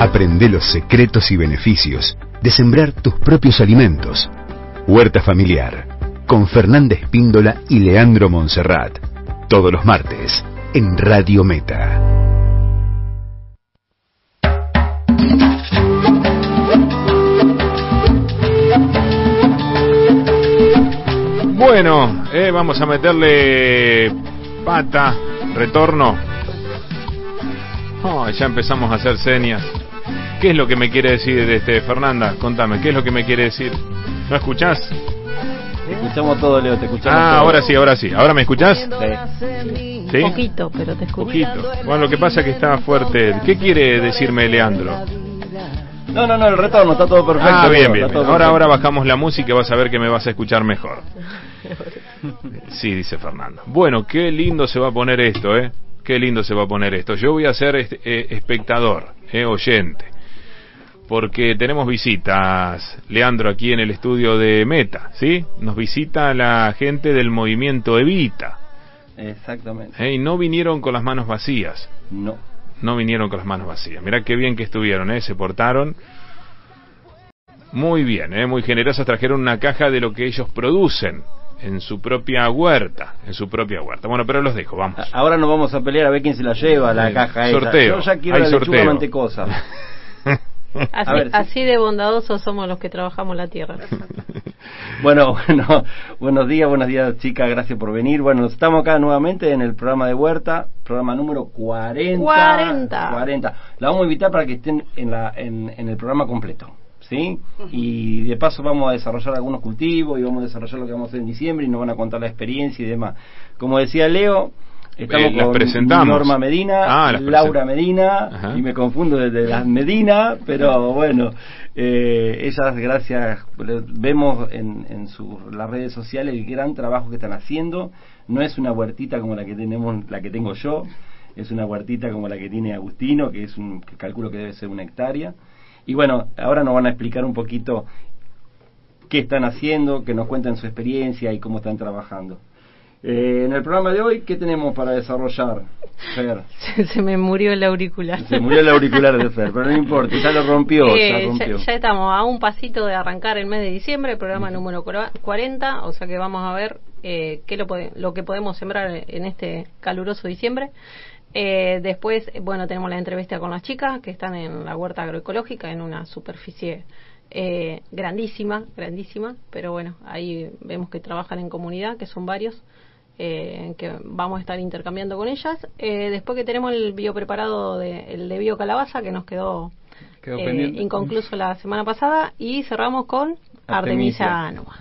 Aprende los secretos y beneficios de sembrar tus propios alimentos. Huerta Familiar, con Fernández Píndola y Leandro Monserrat. Todos los martes, en Radio Meta. Bueno, eh, vamos a meterle pata, retorno. Oh, ya empezamos a hacer señas. ¿Qué es lo que me quiere decir este Fernanda? Contame, ¿qué es lo que me quiere decir? ¿No escuchás? Te escuchamos todo, Leo, te escuchamos Ah, todo. ahora sí, ahora sí. ¿Ahora me escuchás? Sí. ¿Sí? Poquito, pero te escucho. Poquito. Bueno, lo que pasa es que está fuerte. ¿Qué quiere decirme Leandro? No, no, no, el retorno está todo perfecto. Ah, bien, bien. Ahora, perfecto. ahora bajamos la música y vas a ver que me vas a escuchar mejor. Sí, dice Fernando. Bueno, qué lindo se va a poner esto, ¿eh? Qué lindo se va a poner esto. Yo voy a ser este, eh, espectador, eh, oyente. Porque tenemos visitas, Leandro, aquí en el estudio de Meta, ¿sí? Nos visita la gente del movimiento Evita. Exactamente. ¿eh? Y no vinieron con las manos vacías. No. no vinieron con las manos vacías. Mirá qué bien que estuvieron, ¿eh? se portaron muy bien, ¿eh? muy generosas. Trajeron una caja de lo que ellos producen en su propia huerta, en su propia huerta. Bueno, pero los dejo, vamos. Ahora nos vamos a pelear a ver quién se la lleva, la caja esa. sorteo. Yo ya quiero Hay la lechuga sorteo. mantecosa. Así, ver, de bondadosos somos los que trabajamos la tierra. Bueno, bueno, buenos días, buenos días chicas, gracias por venir. Bueno, estamos acá nuevamente en el programa de Huerta, programa número 40. 40. 40. La vamos a invitar para que estén en, la, en, en el programa completo. ¿Sí? Y de paso vamos a desarrollar algunos cultivos y vamos a desarrollar lo que vamos a hacer en diciembre y nos van a contar la experiencia y demás. Como decía Leo, estamos Eh, las con presentamos. Norma Medina, Ah, Laura Medina, Ajá. y me confundo desde las Medina, pero bueno, eh, ellas gracias, vemos en, en sus las redes sociales el gran trabajo que están haciendo. No es una huertita como la que tenemos, la que tengo yo, es una huertita como la que tiene Agustino, que es un, que calculo que debe ser una hectárea. Y bueno, ahora nos van a explicar un poquito qué están haciendo, que nos cuenten su experiencia y cómo están trabajando. Eh, en el programa de hoy, ¿qué tenemos para desarrollar? Fer? Se, se me murió el auricular. Se murió el auricular de Fer, pero no importa, ya lo rompió, Eh, ya rompió. ya estamos a un pasito de arrancar el mes de diciembre, el programa número cora- 40, o sea que vamos a ver eh, qué lo, pode- lo que podemos sembrar en este caluroso diciembre. Eh, después, eh, bueno, tenemos la entrevista con las chicas que están en la huerta agroecológica en una superficie eh, grandísima, grandísima, pero bueno, ahí vemos que trabajan en comunidad, que son varios, eh, que vamos a estar intercambiando con ellas. Eh, después que tenemos el biopreparado de, el de biocalabaza que nos quedó, Quedó eh, pendiente. inconcluso la semana pasada y cerramos con Artemisia. Annua.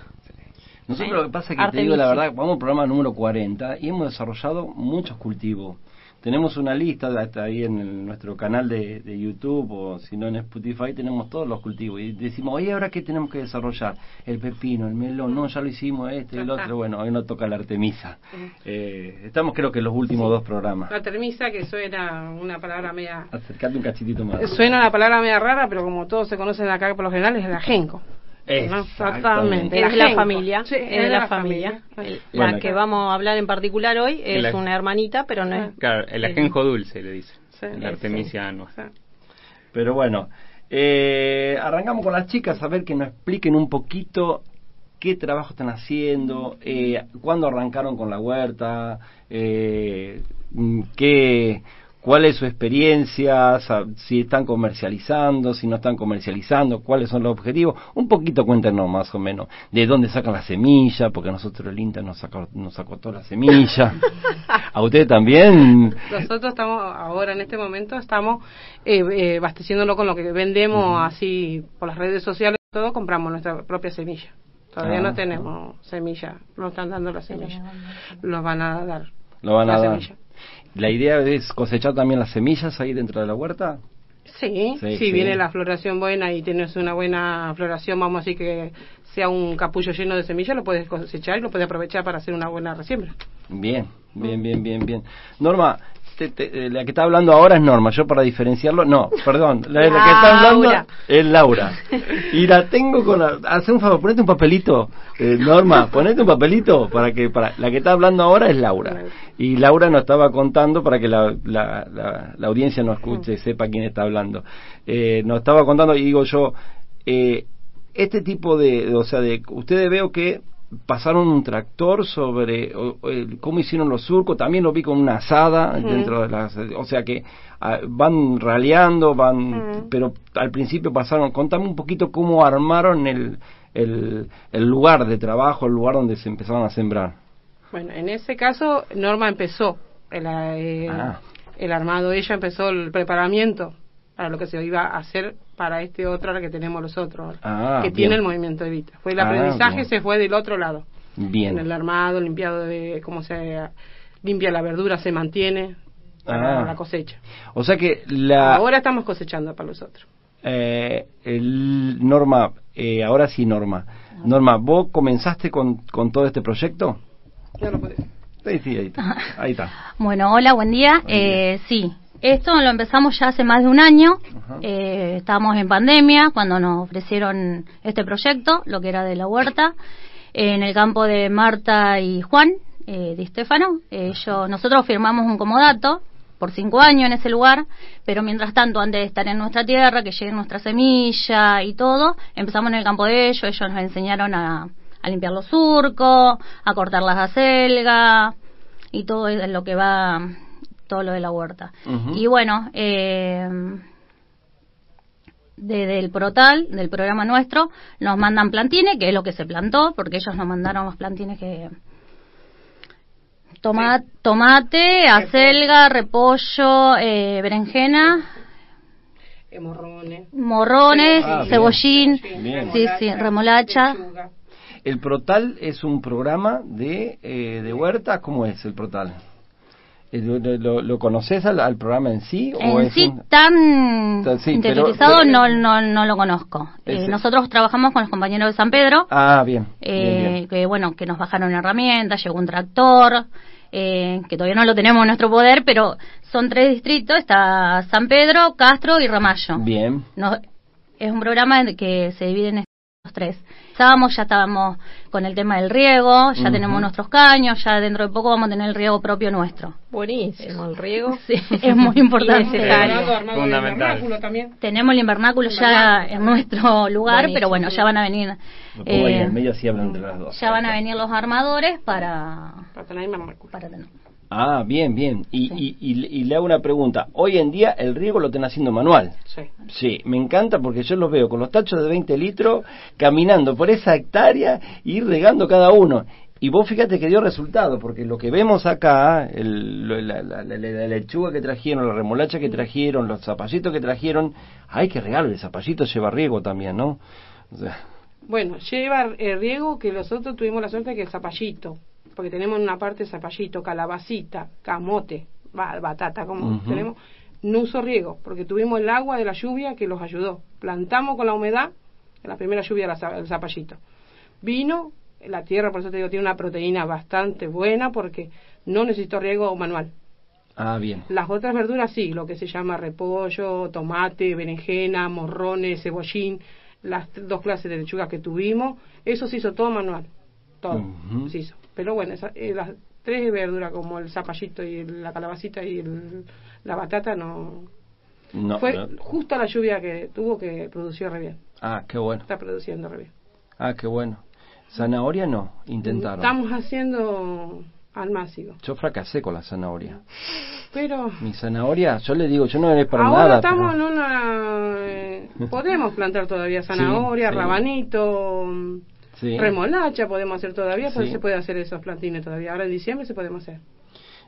Nosotros Eh, lo que pasa es que te digo la verdad, vamos al programa número 40 y hemos desarrollado muchos cultivos. Tenemos una lista, está ahí en el- nuestro canal de, de YouTube o si no en Spotify, tenemos todos los cultivos. Y decimos, oye, ¿ahora qué tenemos que desarrollar? El pepino, el melón, no, ya lo hicimos, este, el otro. Bueno, hoy no toca la artemisa. Eh, estamos creo que en los últimos dos programas. La termisa, que suena una palabra media... Acercate un cachitito más. Suena una palabra media rara, pero como todos se conocen acá por lo general, es el ajenco. ¿No? Exactamente. Es de la familia, Sí, es de la familia. El- la Bueno, que vamos a hablar en particular hoy es una hermanita, pero no es... Claro, el ajenjo dulce le dice. Sí. la artemisia. Sí. Pero bueno, eh, arrancamos con las chicas a ver que nos expliquen un poquito qué trabajo están haciendo, eh, cuándo arrancaron con la huerta, eh, mm, qué, cuál es su experiencia, si están comercializando, si no están comercializando, cuáles son los objetivos. Un poquito cuéntenos más o menos de dónde sacan la semilla, porque nosotros el INTA nos sacó, nos sacó toda la semilla. ¿A ustedes también? Nosotros estamos, ahora en este momento, estamos eh, eh, abasteciéndolo con lo que vendemos así por las redes sociales, todo compramos nuestra propia semilla. Todavía Ah. no tenemos semilla, no están dando la semilla. Los van a dar. Lo van a la dar. semilla. La idea es cosechar también las semillas ahí dentro de la huerta. Sí, Sí, si sí. viene la floración buena y tienes una buena floración, vamos a decir que sea un capullo lleno de semillas, lo puedes cosechar y lo puedes aprovechar para hacer una buena resiembra. Bien, bien, bien, bien, bien. Norma, te- te- eh, la que está hablando ahora es Norma. Yo para diferenciarlo, no, perdón. La, la que está hablando es Laura. Y la tengo con la... Hace un favor, ponete un papelito. eh, Norma, ponete un papelito para que... para La que está hablando ahora es Laura. Y Laura nos estaba contando para que la, la, la- la audiencia no escuche, sepa quién está hablando. Eh, nos estaba contando y digo yo... Eh, este tipo de, o sea, de, ustedes veo que pasaron un tractor sobre o- o el- cómo hicieron los surcos, también lo vi con una asada dentro de las, o sea que ah, van raleando, van, pero al principio pasaron, contame un poquito cómo armaron el, el, el lugar de trabajo, el lugar donde se empezaron a sembrar. Bueno, en ese caso, Norma empezó el, eh, Ah. el armado, ella empezó el preparamiento para lo que se iba a hacer para este otro ahora que tenemos los otros, Ah, que bien. tiene el movimiento Evita. Fue el Ah, aprendizaje, bien. se fue del otro lado. Bien. En el armado, limpiado de cómo se limpia la verdura, se mantiene Ah. la cosecha. O sea que la Ahora estamos cosechando para los otros. eh, el Norma, eh, ahora sí Norma. Norma, ¿vos comenzaste con, con todo este proyecto? Ya lo podés. Sí, sí, ahí está. Ahí está. Bueno, hola, buen día. Eh, sí, esto lo empezamos ya hace más de un año. Eh, estábamos en pandemia cuando nos ofrecieron este proyecto, lo que era de la huerta, en el campo de Marta y Juan eh, Di Stefano. Ellos, nosotros firmamos un comodato por cinco años en ese lugar, pero mientras tanto, antes de estar en nuestra tierra, que llegue nuestra semilla y todo, empezamos en el campo de ellos. Ellos nos enseñaron a, a limpiar los surcos, a cortar las acelgas y todo lo que va todo lo de la huerta y bueno eh, desde el portal del programa nuestro nos mandan plantines que es lo que se plantó porque ellos nos mandaron los plantines que toma- tomate acelga repollo eh, berenjena Eh, morrones. morrones Ah, bien. cebollín Bien. sí sí remolacha lechuga. ¿El Protal es un programa de, eh, de huerta? ¿Cómo es el Protal? Eh, ¿Lo, conoces al, al programa en sí? o En es sí, un- tan Ta- sí, interiorizado pero- no, no, no lo conozco. Eh, nosotros trabajamos con los compañeros de San Pedro, Ah, bien. eh, bien, bien. que bueno, que nos bajaron herramientas, llegó un tractor, eh, que todavía no lo tenemos en nuestro poder, pero son tres distritos, está San Pedro, Castro y Ramallo. Bien. No, es un programa que se divide en tres. Estábamos, ya estábamos con el tema del riego, ya tenemos nuestros caños, ya dentro de poco vamos a tener el riego propio nuestro. Buenísimo, el riego. Sí, es muy importante. Fundamental. Tenemos el invernáculo ya en nuestro lugar, Buenísimo. pero bueno, ya van a venir eh, el medio así hablan de las dos. ya van a venir los armadores para Para tener vernáculo. para tener. Ah, bien, bien. Y, Sí. y, y, y le hago una pregunta. Hoy en día el riego lo están haciendo manual. Sí. Sí, me encanta porque yo los veo con los tachos de 20 litros caminando por esa hectárea y ir regando cada uno. Y vos fíjate que dio resultado, porque lo que vemos acá, el- la, la- la- la lechuga que trajeron, la remolacha que trajeron, los zapallitos que trajeron, ay, qué regalo, el zapallito lleva riego también, ¿no? O sea, Bueno, lleva el riego que nosotros tuvimos la suerte que el zapallito, porque tenemos en una parte zapallito, calabacita, camote, ba- batata, como tenemos, no usó riego, porque tuvimos el agua de la lluvia que los ayudó. Plantamos con la humedad, en la primera lluvia el zapallito. Vino, la tierra, por eso te digo, tiene una proteína bastante buena porque no necesitó riego manual. ah, bien. Las otras verduras sí, lo que se llama repollo, tomate, berenjena, morrones, cebollín, las dos clases de lechuga que tuvimos, eso se hizo todo manual, todo se hizo. Pero bueno, esa- eh, las tres verduras como el zapallito y el- la calabacita y el- la batata no... No, Fue no. justo la lluvia que tuvo que produció re bien, Ah, qué bueno. está produciendo re bien. Ah, qué bueno. Zanahoria no, intentaron. Estamos haciendo al máximo, Yo fracasé con la zanahoria. pero... Mi zanahoria, yo le digo, yo no eres para Ahora nada. estamos pero- en una... eh, podemos plantar todavía zanahoria, sí. rabanito, Sí. remolacha podemos hacer todavía, Sí. se puede hacer esos plantines todavía. Ahora en diciembre se podemos hacer.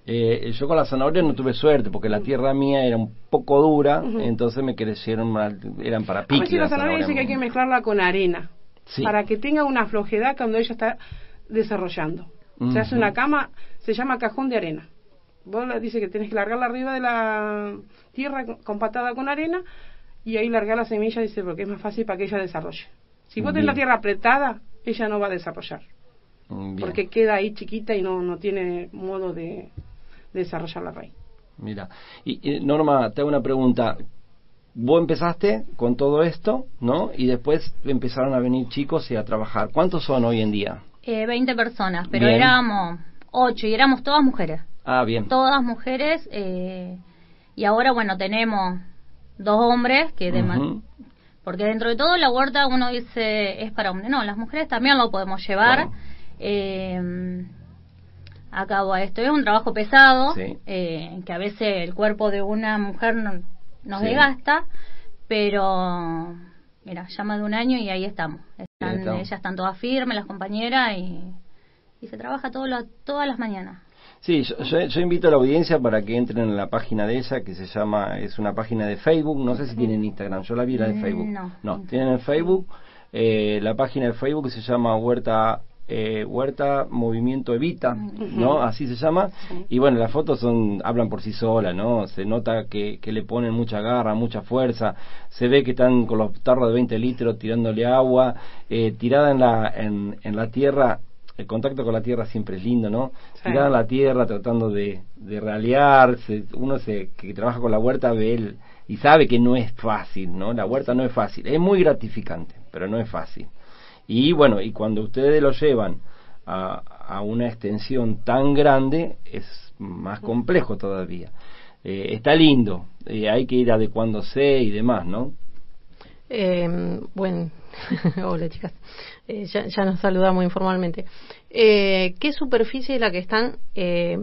Eh, yo con la zanahoria no tuve suerte porque la tierra mía era un poco dura, entonces me crecieron mal, eran para pique. si la la zanahoria dice que hay que mezclarla con arena, Sí. para que tenga una flojedad cuando ella está desarrollando. Se hace una cama, se llama cajón de arena. Vos dice que tenés que largarla arriba de la tierra con- compatada con arena y ahí largar la semilla, dice, porque es más fácil para que ella desarrolle. Si vos tenés la tierra apretada, ella no va a desarrollar. Mm, bien. porque queda ahí chiquita y no, no tiene modo de, de desarrollar la raíz. Mira, y, y, Norma, te hago una pregunta. Vos empezaste con todo esto, ¿no? Y después empezaron a venir chicos y a trabajar. ¿Cuántos son hoy en día? Eh, 20 personas, pero Bien. éramos 8 y éramos todas mujeres. Ah, bien. Todas mujeres. eh, y ahora, bueno, tenemos dos hombres que Ujú. Porque dentro de todo la huerta uno dice es para hombres. No, las mujeres también lo podemos llevar eh, a cabo a esto. Es un trabajo pesado, Sí. eh, que a veces el cuerpo de una mujer no- nos Sí. desgasta, pero mira, ya más de un año y ahí estamos. Están, Ahí estamos. Ellas están todas firmes, las compañeras, y, y se trabaja todo lo- todas las mañanas. Sí, yo, yo- yo invito a la audiencia para que entren en la página de ella, que se llama, es una página de Facebook, no sé si tienen Instagram, yo la vi la de Mm, Facebook. no. tienen en Facebook, eh, la página de Facebook se llama Huerta eh, Huerta Movimiento Evita, ¿no? Así se llama. Y bueno, las fotos son hablan por sí solas, ¿no? Se nota que, que le ponen mucha garra, mucha fuerza. Se ve que están con los tarros de 20 litros tirándole agua, eh, tirada en la, en, en la tierra. El contacto con la tierra siempre es lindo, ¿no? Sí. Tirada en la tierra, tratando de, de ralear. se- uno se, que trabaja con la huerta ve el, y sabe que no es fácil, ¿no? La huerta no es fácil. Es muy gratificante, pero no es fácil. Y bueno, y cuando ustedes lo llevan a, a una extensión tan grande, es más complejo todavía. Eh, está lindo, eh, hay que ir adecuándose y demás, ¿no? Eh, bueno, hola chicas, Eh, ya, ya nos saludamos informalmente. Eh, ¿Qué superficie es la que están eh,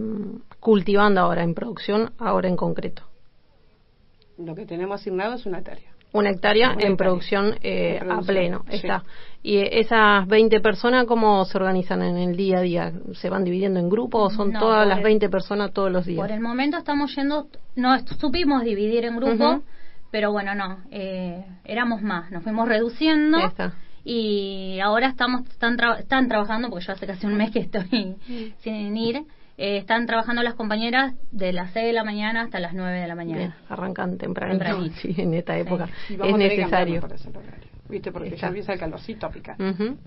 cultivando ahora en producción, ahora en concreto? Lo que tenemos asignado es una hectárea. Una hectárea Una en hectárea. producción, eh, En producción, a pleno, sí. está. Y esas 20 personas, ¿cómo se organizan en el día a día? ¿Se van dividiendo en grupos o son No, todas las el- 20 personas todos los días? Por el momento estamos yendo, no supimos dividir en grupos. Pero bueno, no, eh, éramos más, nos fuimos reduciendo. Y ahora estamos están, tra- están trabajando, porque yo hace casi un mes que estoy sin ir, eh, están trabajando las compañeras de las 6 de la mañana hasta las 9 de la mañana. Bien, arrancan temprano, Tempranito. sí, en esta época. Es necesario. ¿Viste? Porque Está. ya empieza el calorcito a picar. Ujú.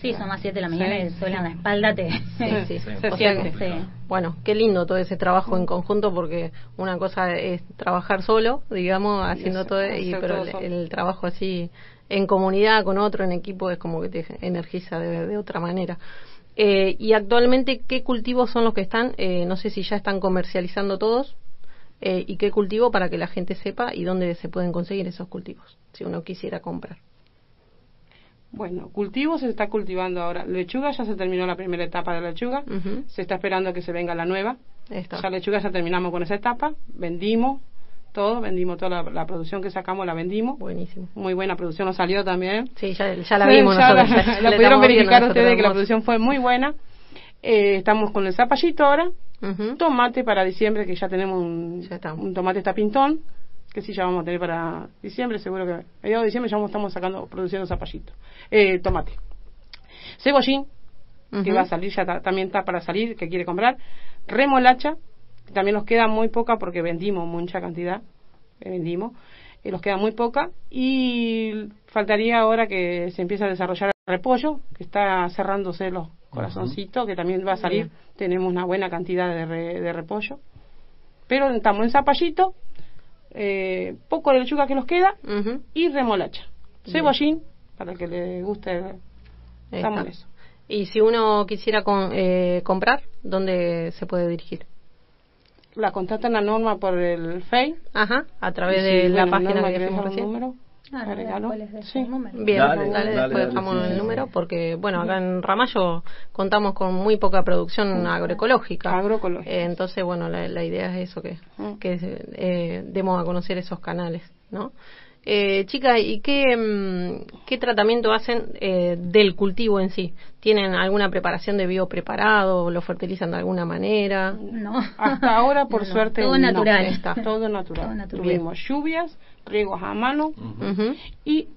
Sí, son las 7 de la mañana Sí, y suena la espalda te... Sí, sí. Se O sea siente. que- Sí. Bueno, qué lindo todo ese trabajo en conjunto porque una cosa es trabajar solo, digamos, haciendo eso, todo, y, pero todo el, solo. el trabajo así en comunidad con otro, en equipo, es como que te energiza de, de otra manera. Eh, y actualmente, ¿qué cultivos son los que están? Eh, no sé si ya están comercializando todos. eh, ¿Y qué cultivo para que la gente sepa y dónde se pueden conseguir esos cultivos? Si uno quisiera comprar. Bueno, cultivo se está cultivando ahora. Lechuga ya se terminó la primera etapa de la lechuga. Se está esperando que se venga la nueva. Está. Ya lechuga ya terminamos con esa etapa. Vendimos todo, vendimos toda la, la producción que sacamos, la vendimos. Buenísimo. Muy buena producción nos salió también. Sí, ya, ya la Sí, vimos ya nosotros. la, pudieron verificar ustedes que la producción fue muy buena. Eh, estamos con el zapallito ahora. Tomate para diciembre, que ya tenemos un, Ya un tomate está pintón, que sí ya vamos a tener para diciembre, seguro que a mediados de diciembre ya estamos sacando, produciendo zapallito. Eh, tomate. Cebollín, que va a salir, ya ta- también está para salir, que quiere comprar. Remolacha, que también nos queda muy poca porque vendimos mucha cantidad, que vendimos, y nos queda muy poca. Y faltaría ahora que se empiece a desarrollar el repollo, que está cerrándose los corazoncitos, que también va a salir. Tenemos una buena cantidad de, re- de repollo. Pero estamos en zapallito, eh, poco de lechuga que nos queda y remolacha. Cebollín, para el que le guste, estamos eso. Y si uno quisiera con- eh, comprar, ¿dónde se puede dirigir? La contactan a Norma por el Face. Ajá, a través de la página que ¿querés dijimos dejar un recién. número? Claro, Agregalo. ¿cuál es de Sí. Bien, Dale, dale, dale, después dale, dejamos sí, el sí. número porque, bueno, acá en Ramallo contamos con muy poca producción agroecológica. Agroecológica. Eh, entonces, bueno, la, la idea es eso, que, Mm. que eh, demos a conocer esos canales, ¿no? Eh, chica, ¿y qué, mm, qué tratamiento hacen eh, del cultivo en sí? ¿Tienen alguna preparación de biopreparado? ¿Lo fertilizan de alguna manera? No. Hasta ahora, por No, suerte, Todo no. natural. Está todo natural. Todo natural. Tuvimos lluvias, riegos a mano y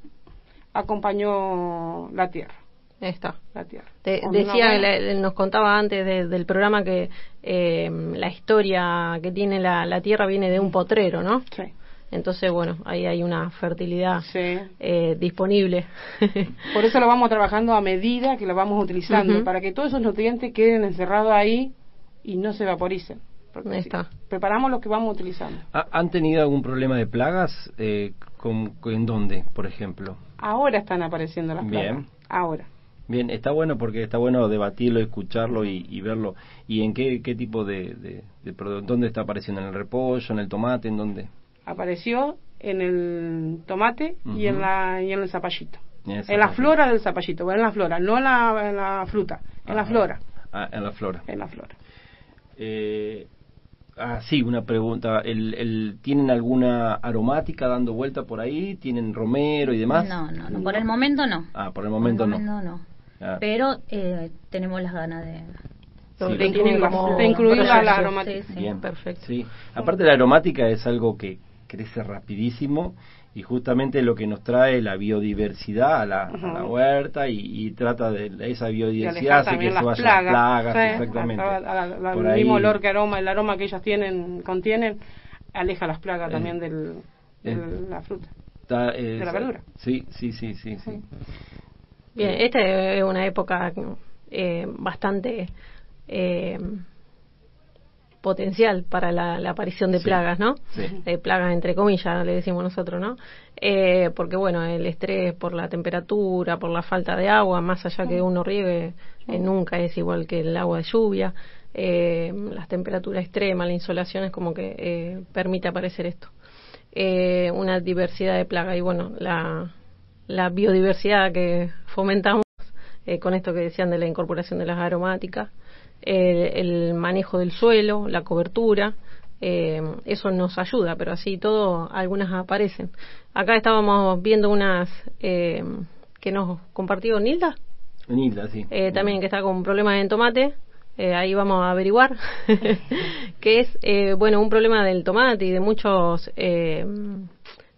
acompañó la tierra. ahí Está. La tierra. Te- decía, la- nos contaba antes de- del programa que eh, la historia que tiene la, la tierra viene de un potrero, ¿no? Sí, Entonces, bueno, ahí hay una fertilidad sí. eh, disponible. Por eso lo vamos trabajando a medida que lo vamos utilizando, para que todos esos nutrientes queden encerrados ahí y no se vaporicen. Porque Ahí sí, está. Preparamos lo que vamos utilizando. ¿Ha- ¿Han tenido algún problema de plagas? Eh, con- ¿En dónde, por ejemplo? Ahora están apareciendo las Bien. plagas. Ahora. Bien, está bueno porque está bueno debatirlo, escucharlo y, y verlo. ¿Y en qué, qué tipo de, de, de produ- ¿Dónde está apareciendo? ¿En el repollo, en el tomate, en dónde? Apareció en el tomate y en la y en el zapallito. En En la flora del zapallito, bueno, en la flora, no en la, en la fruta, en la Ajá. flora, Ah, en la flora. en la flora. Eh, ah, sí, una pregunta. El, el, ¿Tienen alguna aromática dando vuelta por ahí? ¿Tienen romero y demás? No, no, no, por el momento no. Ah, por el momento por el no. momento no. Ah, Pero eh, tenemos las ganas de... Sí, de incluirla- de incluirla la aromática. Sí, sí. Bien, perfecto. Sí. Aparte la aromática es algo que crece rapidísimo y justamente lo que nos trae la biodiversidad a la, a la Ujú. huerta y, y trata de esa biodiversidad hace que se las vayan plagas. las plagas, Sí, exactamente. a- a- a- a- Por el ahí- mismo olor que aroma, el aroma que ellas tienen, contienen, aleja las plagas Eh, también del, de eh. la fruta. eh, de la verdura. Sí, sí, sí, sí, sí. Bien, esta es una época eh, bastante eh, potencial para la, la aparición de Sí, plagas, ¿no? sí. Eh, plagas entre comillas, le decimos nosotros, ¿no? Eh, porque bueno, el estrés por la temperatura, por la falta de agua, más allá que uno riegue, eh, nunca es igual que el agua de lluvia. Eh, las temperaturas extremas, la insolación es como que eh, permite aparecer esto. Eh, una diversidad de plagas y bueno, la, la biodiversidad que fomentamos eh, con esto que decían de la incorporación de las aromáticas, eh, el manejo del suelo, la cobertura, eh, eso nos ayuda, pero así todo, algunas aparecen. Acá estábamos viendo unas eh, que nos compartió Nilda, Nilda, sí. eh, también que está con problemas en tomate. eh, ahí vamos a averiguar que es eh, bueno un problema del tomate y de muchos eh,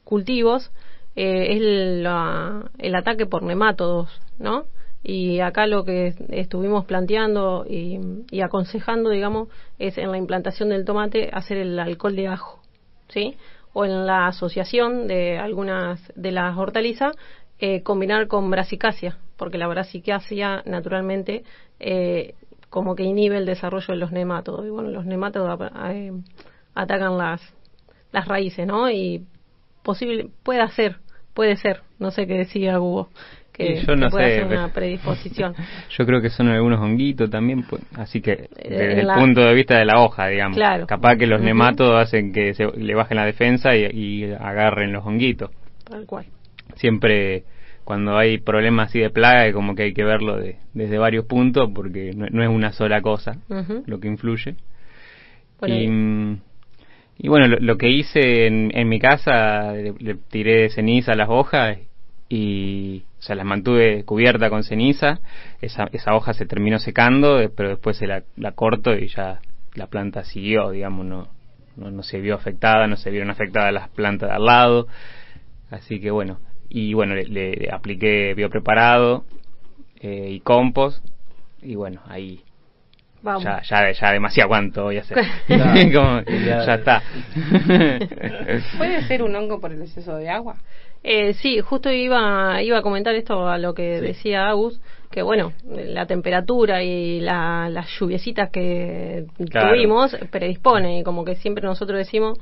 cultivos es la- el ataque por nemátodos, ¿no? Y acá lo que estuvimos planteando y, y aconsejando, digamos, es en la implantación del tomate hacer el alcohol de ajo, ¿sí? O en la asociación de algunas de las hortalizas eh, combinar con brasicacia, porque la brasicacia naturalmente eh, como que inhibe el desarrollo de los nemátodos. Y bueno, los nemátodos eh, atacan las, las raíces, ¿no? Y posible, puede ser, puede ser, no sé qué decía Hugo, que, yo no que puede sé, una predisposición. Yo creo que son algunos honguitos también, pues, así que desde en el punto de vista de la hoja, digamos. Claro. Capaz que los nematodos hacen que se, le bajen la defensa y, y agarren los honguitos. Tal cual. Siempre cuando hay problemas así de plaga, como que hay que verlo de- desde varios puntos porque no, no es una sola cosa lo que influye. Y bueno, lo, lo que hice en, en mi casa, le, le tiré ceniza a las hojas y o sea, las mantuve cubierta con ceniza. Esa, esa hoja se terminó secando, eh, pero después se la, la corto y ya la planta siguió, digamos, no, no, no se vio afectada, no se vieron afectadas las plantas de al lado. Así que bueno, y bueno, le, le- le apliqué biopreparado eh, y compost y bueno, ahí vamos. ya, ya, ya demasiado cuánto voy a hacer. Claro. Como, Ya. ya está. ¿Puede ser un hongo por el exceso de agua? Eh, sí, justo iba, iba a comentar esto a lo que Sí. decía Agus, que bueno, la temperatura y la- las lluviecitas que Claro. tuvimos predispone, y como que siempre nosotros decimos,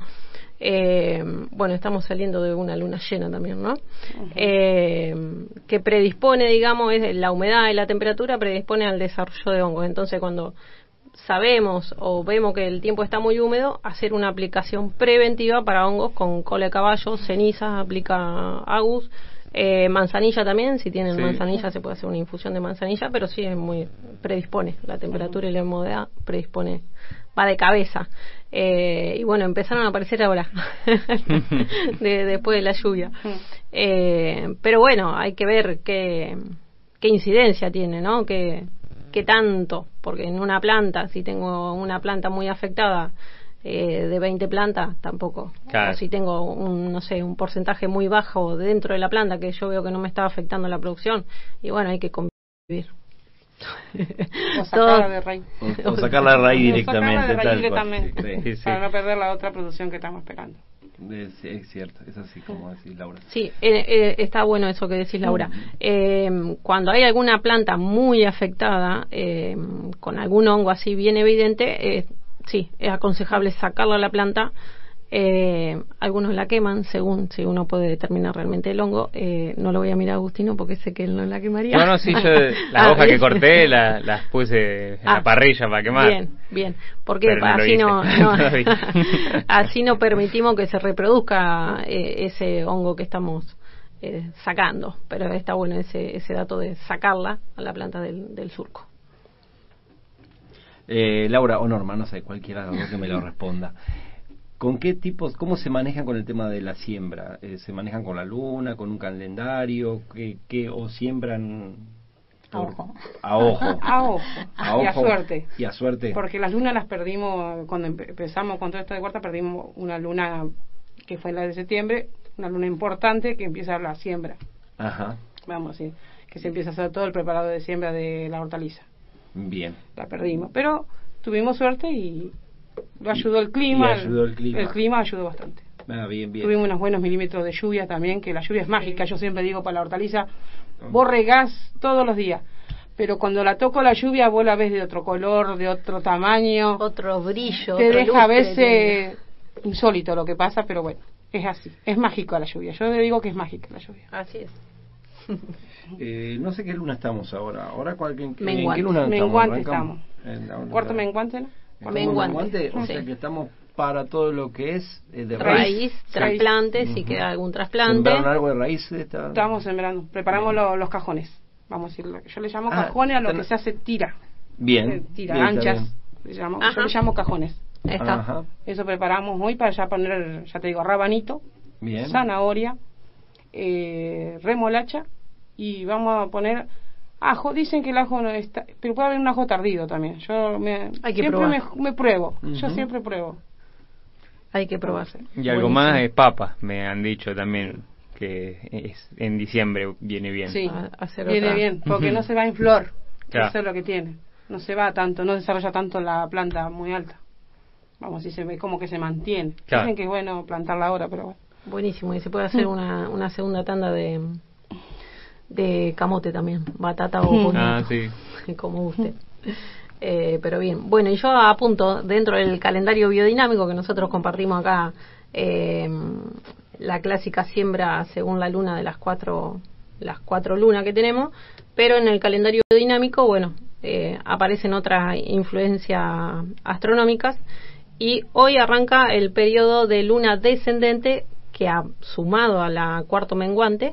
eh, bueno, estamos saliendo de una luna llena también, ¿no? Eh, que predispone, digamos, es la humedad y la temperatura predispone al desarrollo de hongos. Entonces, cuando sabemos o vemos que el tiempo está muy húmedo, hacer una aplicación preventiva para hongos con cola de caballo, cenizas, aplica Agus, eh, manzanilla también, si tienen Sí. manzanilla se puede hacer una infusión de manzanilla, pero sí es muy predispone, la temperatura y la humedad predispone, va de cabeza. Eh, y bueno, empezaron a aparecer ahora, de- después de la lluvia. Eh, pero bueno, hay que ver qué, qué incidencia tiene, ¿no? ¿Qué, qué tanto? Porque en una planta, si tengo una planta muy afectada eh, de 20 plantas, tampoco. Claro. O si tengo un, no sé, un porcentaje muy bajo dentro de la planta que yo veo que no me está afectando la producción, y bueno, hay que convivir. O sacarla de raíz. O, o sacarla de raíz directamente. sacarla de raíz tal cual. directamente. Sí, Sí, sí. Para no perder la otra producción que estamos esperando. Es, es cierto, es así como decís, Laura. Sí, eh, eh, está bueno eso que decís, Laura. Eh, cuando hay alguna planta muy afectada, eh, con algún hongo así bien evidente, eh, sí, es aconsejable sacarla a la planta. Eh, algunos la queman según si uno puede determinar realmente el hongo. Eh, no lo voy a mirar a Agustino porque sé que él no la quemaría. No, no, sí, yo las Ah, hojas que ¿ves? corté la- las puse en Ah, la parrilla para quemar. Bien, bien. Porque Pero así no, No así no permitimos que se reproduzca eh, ese hongo que estamos eh, sacando. Pero está bueno ese, ese dato de sacarla a la planta del, del surco. Eh, Laura o Norma, no sé, cualquiera de los dos que me lo responda. ¿Con qué tipos, cómo se manejan con el tema de la siembra? Eh, ¿Se manejan con la luna, con un calendario? ¿Qué, qué- o siembran A ojo. a ojo? A ojo. A Y a ojo suerte. Y a suerte. Porque las lunas las perdimos, cuando empe- empezamos con todo esto de huerta, perdimos una luna que fue la de septiembre, una luna importante que empieza la siembra. Ajá, Vamos, sí, que se empieza a hacer todo el preparado de siembra de la hortaliza. bien. La perdimos. Pero tuvimos suerte y lo ayudó el clima. Ayudó el clima. El clima ayudó bastante. Ah, bien, bien. Tuvimos unos buenos milímetros de lluvia también, que la lluvia es mágica. Yo siempre digo para la hortaliza, vos regás todos los días. Pero cuando la toco la lluvia, vos la ves de otro color, de otro tamaño. Otro brillo. te otro deja a veces insólito lo que pasa, pero bueno, es así. Es mágico la lluvia. Yo le digo que es mágica la lluvia. Así es. Eh, no sé qué luna estamos ahora. ¿Ahora cuál, en, qué- en Menguante. qué luna estamos? Menguante Arrancamos. En la- Cuarto menguante, ¿no? ¿Estamos Menguante? O sí. sea que estamos para todo lo que es eh, de raíz. Raíz, trasplante, si queda algún trasplante. ¿Sembraron algo de raíz? de esta- Estamos sembrando. Preparamos lo- los cajones. Vamos a decir, yo le llamo Ah, cajones a lo están- que se hace tira. Bien. Eh, tira bien, anchas. Le llamo- yo le llamo cajones. Está. Eso preparamos hoy para ya poner, ya te digo, rabanito, bien. zanahoria, eh, remolacha y vamos a poner ajo. Dicen que el ajo no está, pero puede haber un ajo tardido también. Yo me, Hay que siempre me, pruebo. Yo siempre pruebo. Hay que probarse. Y algo más es papa, me han dicho también que es en diciembre viene bien. Sí, A- hacer viene otra. bien, porque no se va en flor. Claro. Eso es lo que tiene. No se va tanto, no desarrolla tanto la planta muy alta. Vamos, si se ve como que se mantiene. Claro. Dicen que es bueno plantarla ahora, pero bueno. Buenísimo. Y se puede hacer una, una segunda tanda de, de camote también. Batata o Mm. pimiento. Ah, sí. como guste. Eh, pero bien, bueno, y yo apunto dentro del calendario biodinámico que nosotros compartimos acá, eh, la clásica siembra según la luna de las cuatro, las cuatro lunas que tenemos, pero en el calendario biodinámico, bueno, eh, aparecen otras influencias astronómicas y hoy arranca el periodo de luna descendente que ha sumado a la cuarto menguante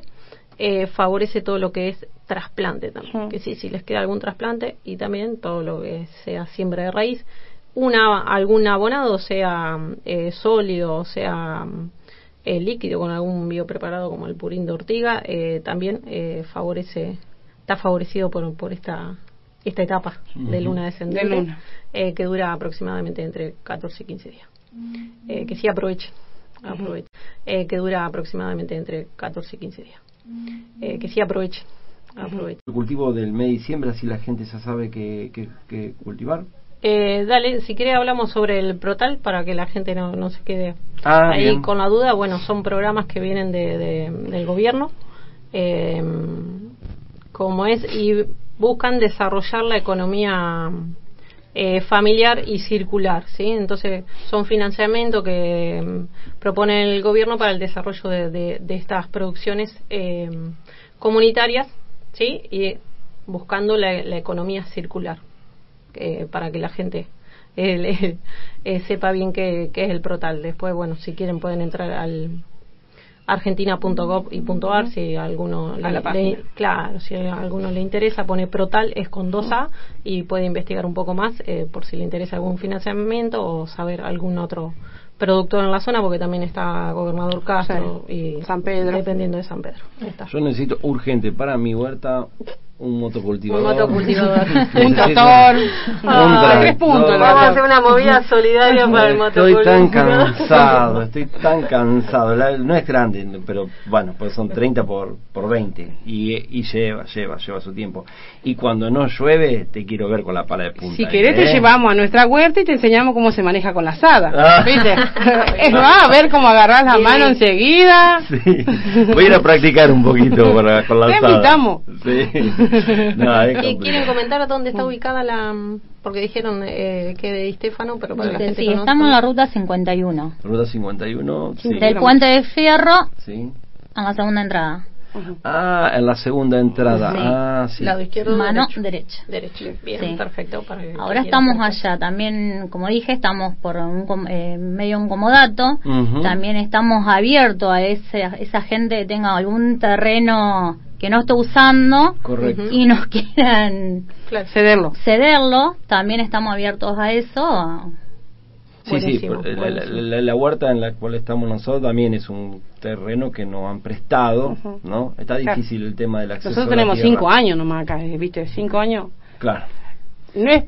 eh, favorece todo lo que es trasplante también. Que sí, si les queda algún trasplante y también todo lo que sea siembra de raíz. Una, algún abonado, sea eh, sólido, sea eh, líquido con algún biopreparado como el purín de ortiga, eh, también eh, favorece, está favorecido por, por esta, esta etapa de luna descendente De luna. eh, que dura aproximadamente entre 14 y 15 días. Eh, que sí aprovechen, aprovechen. Eh, que dura aproximadamente entre 14 y 15 días. Eh, que sí aprovechen, aprovechen. El cultivo del mes de diciembre, así la gente ya sabe que, que, que cultivar. Eh, dale, si quiere hablamos sobre el Protal para que la gente no, no se quede Ah, ahí bien. con la duda. Bueno, son programas que vienen de, de- del gobierno, eh, como es, y buscan desarrollar la economía eh, familiar y circular, ¿sí? Entonces son financiamiento que mm, propone el gobierno para el desarrollo de, de- estas producciones eh, comunitarias, ¿sí? Y buscando la, economía circular eh, para que la gente eh, eh, sepa bien qué, qué es el Protal. Después, bueno, si quieren pueden entrar al argentina.gov y .ar si a alguno A le, claro si a alguno le interesa pone Protal es con 2A y puede investigar un poco más eh, por si le interesa algún financiamiento o saber algún otro productor en la zona porque también está Gobernador Castro y San Pedro. dependiendo de San Pedro Ahí está. Yo necesito urgente para mi huerta un motocultivador. Un motocultivador. Un tractor. Un Ah, tres puntos. Vamos a hacer una movida solidaria para el Estoy tan motocultivador. cansado, estoy tan cansado. La- no es grande, pero bueno, pues son 30 por, por 20. Y, y lleva, lleva, lleva su tiempo. Y cuando no llueve, te quiero ver con la pala de punta. Si querés te ¿eh? llevamos a nuestra huerta y te enseñamos cómo se maneja con la asada. Ah. ¿Viste? Es va a ver cómo agarrás la Sí. mano enseguida. Sí. Voy a ir a practicar un poquito para, con la Te asada. invitamos. Sí. No, es ¿Y complicado. quieren comentar dónde está ubicada la...? Porque dijeron eh, que de Di Stefano, pero para la gente Sí, estamos en la ruta 51. Ruta 51, sí. Del puente de Fierro Sí. a la segunda entrada. Ah, en la segunda entrada. Sí. Ah, sí. Lado izquierdo Mano derecho. derecha. Derecho. Bien, Sí. perfecto. Para el que Ahora estamos allá, también, como dije, estamos por un com- eh, medio un comodato. También estamos abiertos a ese, a esa gente que tenga algún terreno que no esté usando Correcto. y nos quieran Claro. Cederlo. cederlo. También estamos abiertos a eso. Sí, sí, por- la, la- la- huerta en la cual estamos nosotros también es un terreno que nos han prestado. ¿no? Está Claro. difícil el tema del acceso Nosotros a la tenemos cinco años nomás acá, eh, ¿viste? Cinco años. Claro. No es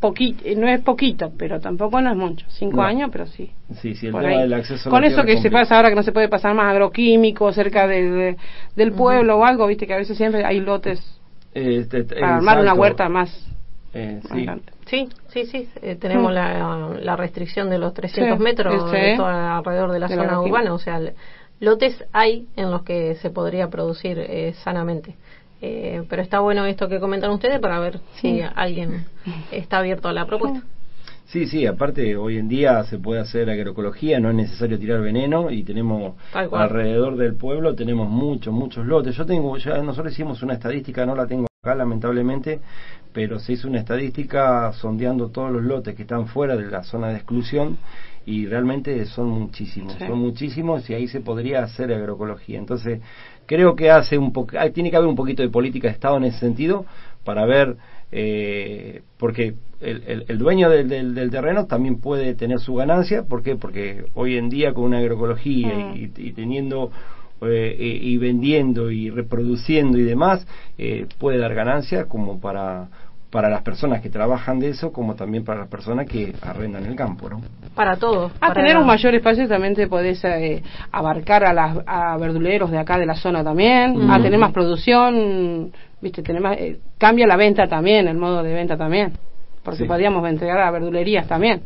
poquito, no es poquito, pero tampoco no es mucho. Cinco No. años, pero sí. Sí, sí, el tema del acceso a Con la eso que es se pasa ahora que no se puede pasar más agroquímicos cerca del, del pueblo o algo, viste que a veces siempre hay lotes Este, este, para armar una exacto. huerta más, Eh, más sí. grande. Sí, sí, sí. eh, tenemos Mm. la, la restricción de los 300 Sí, metros sí. de toda- alrededor de la De zona urbana. O sea, lotes hay en los que se podría producir eh, sanamente. Eh, pero está bueno esto que comentan ustedes para ver si alguien está abierto a la propuesta. Sí, sí, aparte hoy en día se puede hacer agroecología, no es necesario tirar veneno y tenemos alrededor del pueblo tenemos muchos, muchos lotes. Yo tengo, ya nosotros hicimos una estadística, no la tengo acá lamentablemente, pero se hizo una estadística sondeando todos los lotes que están fuera de la zona de exclusión y realmente son muchísimos, Sí. son muchísimos y ahí se podría hacer agroecología. Entonces, creo que hace un poco, ah, tiene que haber un poquito de política de Estado en ese sentido para ver, eh, porque el, el- el dueño del, del- del terreno también puede tener su ganancia, ¿por qué? Porque hoy en día con una agroecología Mm. y, y teniendo eh, y, vendiendo y reproduciendo y demás, eh, puede dar ganancia como para para las personas que trabajan de eso, como también para las personas que arrendan el campo, ¿no? Para todos. A para- tener un mayor espacio también te podés eh, abarcar a, las, a verduleros de acá de la zona también, a tener más producción, viste, tener más, eh, cambia la venta también, el modo de venta también, porque Sí. podríamos entregar a verdulerías también,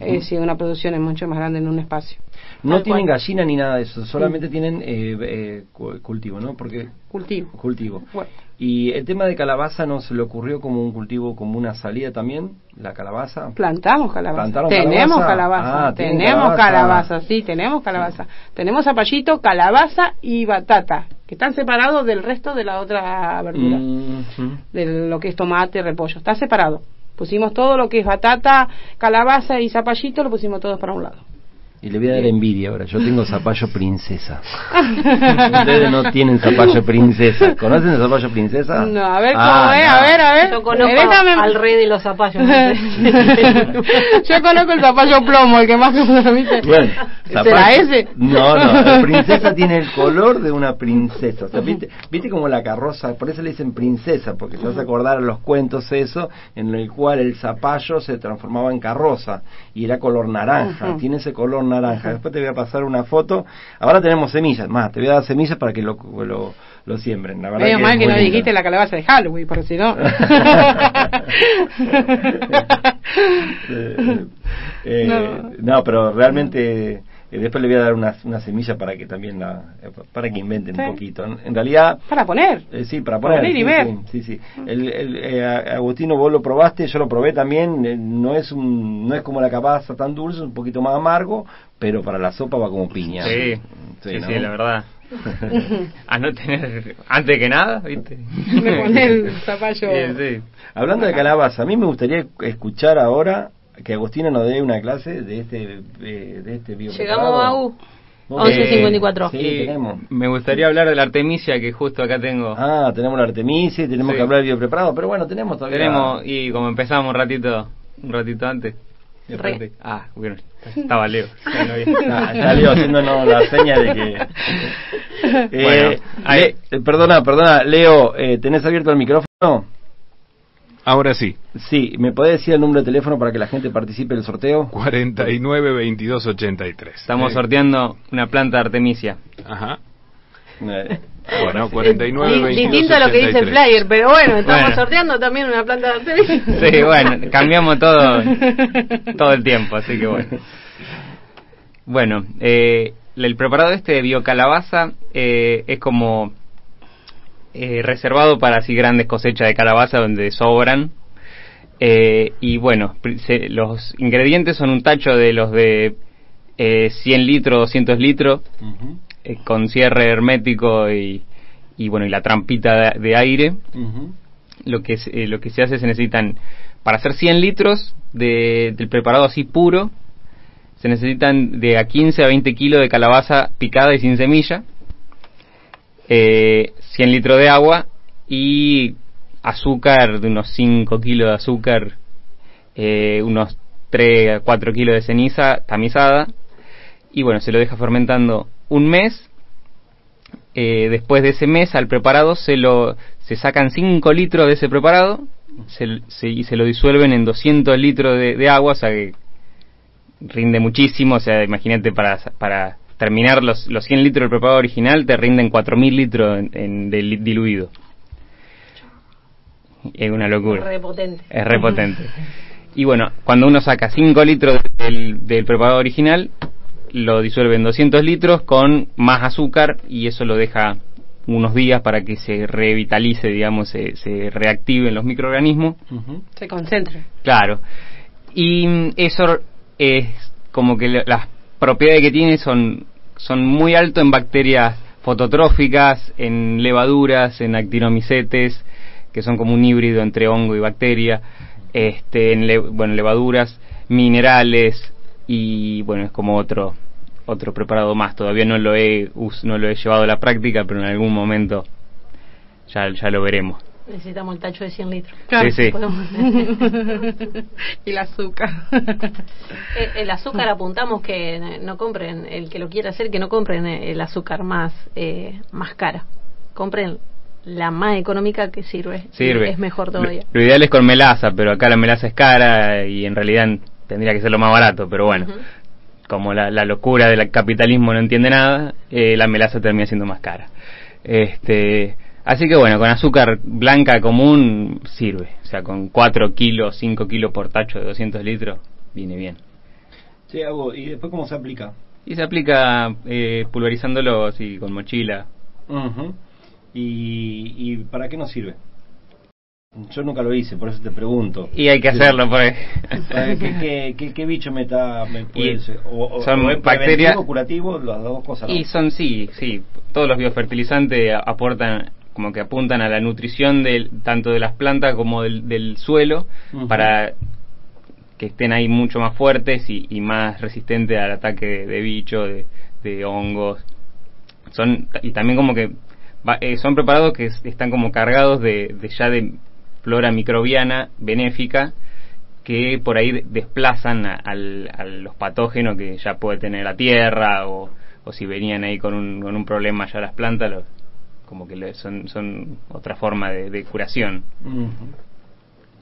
eh, si una producción es mucho más grande en un espacio. No Tal tienen cual. gallina ni nada de eso, solamente tienen eh, eh, cu- cultivo, ¿no? Porque Cultivo. cultivo. Bueno, Y el tema de calabaza no se le ocurrió como un cultivo, como una salida también, la calabaza. plantamos calabaza. ¿Plantaron tenemos calabaza? calabaza. Ah, tenemos calabaza. calabaza. sí, tenemos calabaza. Tenemos zapallito, calabaza y batata, que están separados del resto de la otra verdura. Mhm. de lo que es tomate, repollo. Está separado. Pusimos todo lo que es batata, calabaza y zapallito, lo pusimos todos para un lado. Y le voy a dar envidia ahora. Yo tengo zapallo princesa. Ustedes no tienen zapallo princesa. ¿Conocen el zapallo princesa? No, a ver cómo Ah, es, no. a ver, a ver. Yo conozco Eh, déjame- al rey de los zapallos. no. Yo conozco el zapallo plomo, el que más me gusta, ¿viste? Bueno, ¿Será zapallo- ese? No, no, la princesa tiene el color de una princesa. O sea, ¿viste, viste como la carroza, por eso le dicen princesa, porque te vas a acordar los cuentos eso, en el cual el zapallo se transformaba en carroza y era color naranja, tiene ese color naranja. Después te voy a pasar una foto. Ahora tenemos semillas, más, te voy a dar semillas para que lo, lo, lo siembren. La verdad Medio que mal es que no dijiste la calabaza de Halloween, porque si no... Eh, eh, No. no. pero realmente eh, después le voy a dar una, una semilla para que también la eh, para que inventen Sí. un poquito. En, en realidad para poner. eh, sí, para Para poner. venir y sí, ver. Sí, sí, sí. El, el, eh, Agustino, vos lo probaste, yo lo probé también. eh, no es un, no es como la cabaza tan dulce, un poquito más amargo, pero para la sopa va como piña. Sí, sí, ¿no? sí, la verdad. A no tener, antes que nada, ¿viste? Me pone el zapallo... Sí, sí. Hablando de calabaza, a mí me gustaría escuchar ahora que Agustina nos dé una clase de este eh, de este biopreparado. Llegamos a U. Vos- 11.54. Sí, Y tenemos. Me gustaría hablar de la artemisia que justo acá tengo. Ah, tenemos la Artemisia y tenemos Sí. que hablar del biopreparado, pero bueno, tenemos todavía. Tenemos, y como empezamos un ratito, un ratito antes. de Re. Ah, bueno, estaba Leo. Había- Ah, está Leo haciéndonos la seña de que. Eh, Bueno, ahí- Le- eh, perdona, perdona, Leo, eh, ¿tenés abierto el micrófono? Ahora sí. Sí, ¿me podés decir el número de teléfono para que la gente participe del sorteo? 49 22 83. Estamos Eh, sorteando una planta de artemisia. Ajá. Eh, Bueno, 49 Di- 22 Distinto a lo que dice el 83. flyer, pero bueno, estamos Bueno. sorteando también una planta de artemisia. Sí, bueno, cambiamos todo, todo el tiempo, así que bueno. Bueno, eh, el preparado este de biocalabaza eh, es como eh, reservado para así grandes cosechas de calabaza donde sobran. Eh, y bueno, se- los ingredientes son un tacho de los de eh, 100 litros, 200 litros, eh, con cierre hermético y, y bueno, y la trampita de, de aire. Lo que, se- eh, lo que se hace se necesitan, para hacer 100 litros de, del preparado así puro, se necesitan de a 15 a 20 kilos de calabaza picada y sin semilla, eh, 100 litros de agua y azúcar de unos 5 kilos de azúcar, eh, unos 3 a 4 kilos de ceniza tamizada y bueno, se lo deja fermentando un mes. Eh, después de ese mes al preparado se lo se sacan 5 litros de ese preparado se, se- y se lo disuelven en 200 litros de, agua, o sea que rinde muchísimo, o sea, imagínate para, para terminar los, los 100 litros del preparado original te rinden 4000 litros en, en de li- diluido. Es una locura. Re potente. Es re potente. Y bueno, cuando uno saca 5 litros del, del preparado original, lo disuelve en 200 litros con más azúcar y eso lo deja unos días para que se revitalice, digamos, se, se reactiven los microorganismos. Se concentre. Claro. Y eso es como que la- las propiedades que tiene son, son muy alto en bacterias fototróficas, en levaduras, en actinomicetes, que son como un híbrido entre hongo y bacteria, este, en le- bueno, levaduras, minerales y bueno, es como otro otro preparado más. Todavía no lo he no lo he llevado a la práctica, pero en algún momento ya, ya lo veremos. Necesitamos el tacho de 100 litros. Sí, sí. Y el azúcar. Eh, el azúcar apuntamos que no compren, el que lo quiera hacer, que no compren eh, el azúcar más, eh, más cara. Compren la más económica que sirve. Sirve. Es mejor todavía. Lo, ideal es con melaza, pero acá la melaza es cara y en realidad tendría que ser lo más barato, pero bueno, como la, la locura del capitalismo no entiende nada, eh, la melaza termina siendo más cara. Este, así que bueno, con azúcar blanca común sirve, o sea, con 4 kilos, 5 kilos por tacho de 200 litros, viene bien. Sí, hago, ¿y después cómo se aplica? Y se aplica eh, pulverizándolo así con mochila. Ujú. ¿Y, ¿Y para qué nos sirve? Yo nunca lo hice, por eso te pregunto. Y hay que hacerlo, pues. ¿Qué, qué, qué, qué bicho me está me puede o, o- son bacterias- curativo, las dos cosas. ¿no? Y son, sí, sí, todos los biofertilizantes aportan, como que apuntan a la nutrición del, tanto de las plantas como del, del suelo, para que estén ahí mucho más fuertes y, y más resistentes al ataque de, de bichos, de, de hongos. Son, y también como que va- eh, son preparados que es- están como cargados de, de ya de flora microbiana benéfica que por ahí de- desplazan a, al- a los patógenos que ya puede tener la tierra o, o si venían ahí con un, con un problema ya las plantas, lo- como que le- son, son otra forma de, de curación.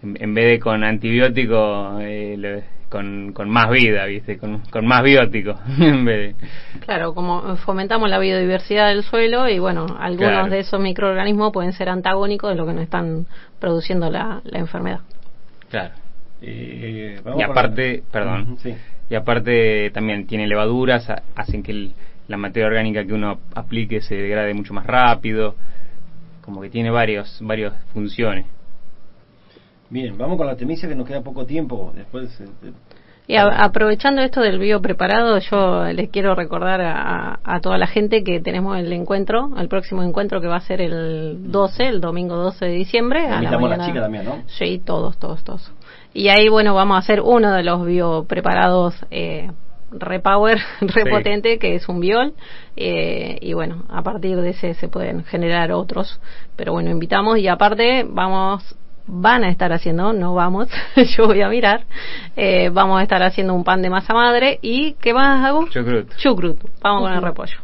En, en vez de con antibiótico, eh, lo- con, con más vida, ¿viste? Con, con más biótico. en vez de- Claro, como fomentamos la biodiversidad del suelo y bueno, algunos Claro. de esos microorganismos pueden ser antagónicos de lo que nos están produciendo la, la enfermedad. claro. Eh, Y con aparte, perdón, sí. y aparte también tiene levaduras, ha- hacen que el- la materia orgánica que uno aplique se degrade mucho más rápido, como que tiene varios, varias funciones. Bien, vamos con la temicia que nos queda poco tiempo. Después. eh, eh, Y a- aprovechando esto del bio preparado, yo les quiero recordar a, a toda la gente que tenemos el encuentro, el próximo encuentro que va a ser el 12, el domingo 12 de diciembre. a la invitamos a la mañana. chica también, ¿no? Sí, todos, todos, todos. Y ahí, bueno, vamos a hacer uno de los biopreparados eh, Repower, repotente, que es un biol. eh, y bueno, a partir de ese se pueden generar otros. Pero bueno, invitamos y aparte vamos, van a estar haciendo, no vamos, yo voy a mirar, eh, vamos a estar haciendo un pan de masa madre y ¿qué más hago? Chucrut. Chucrut, vamos con el repollo.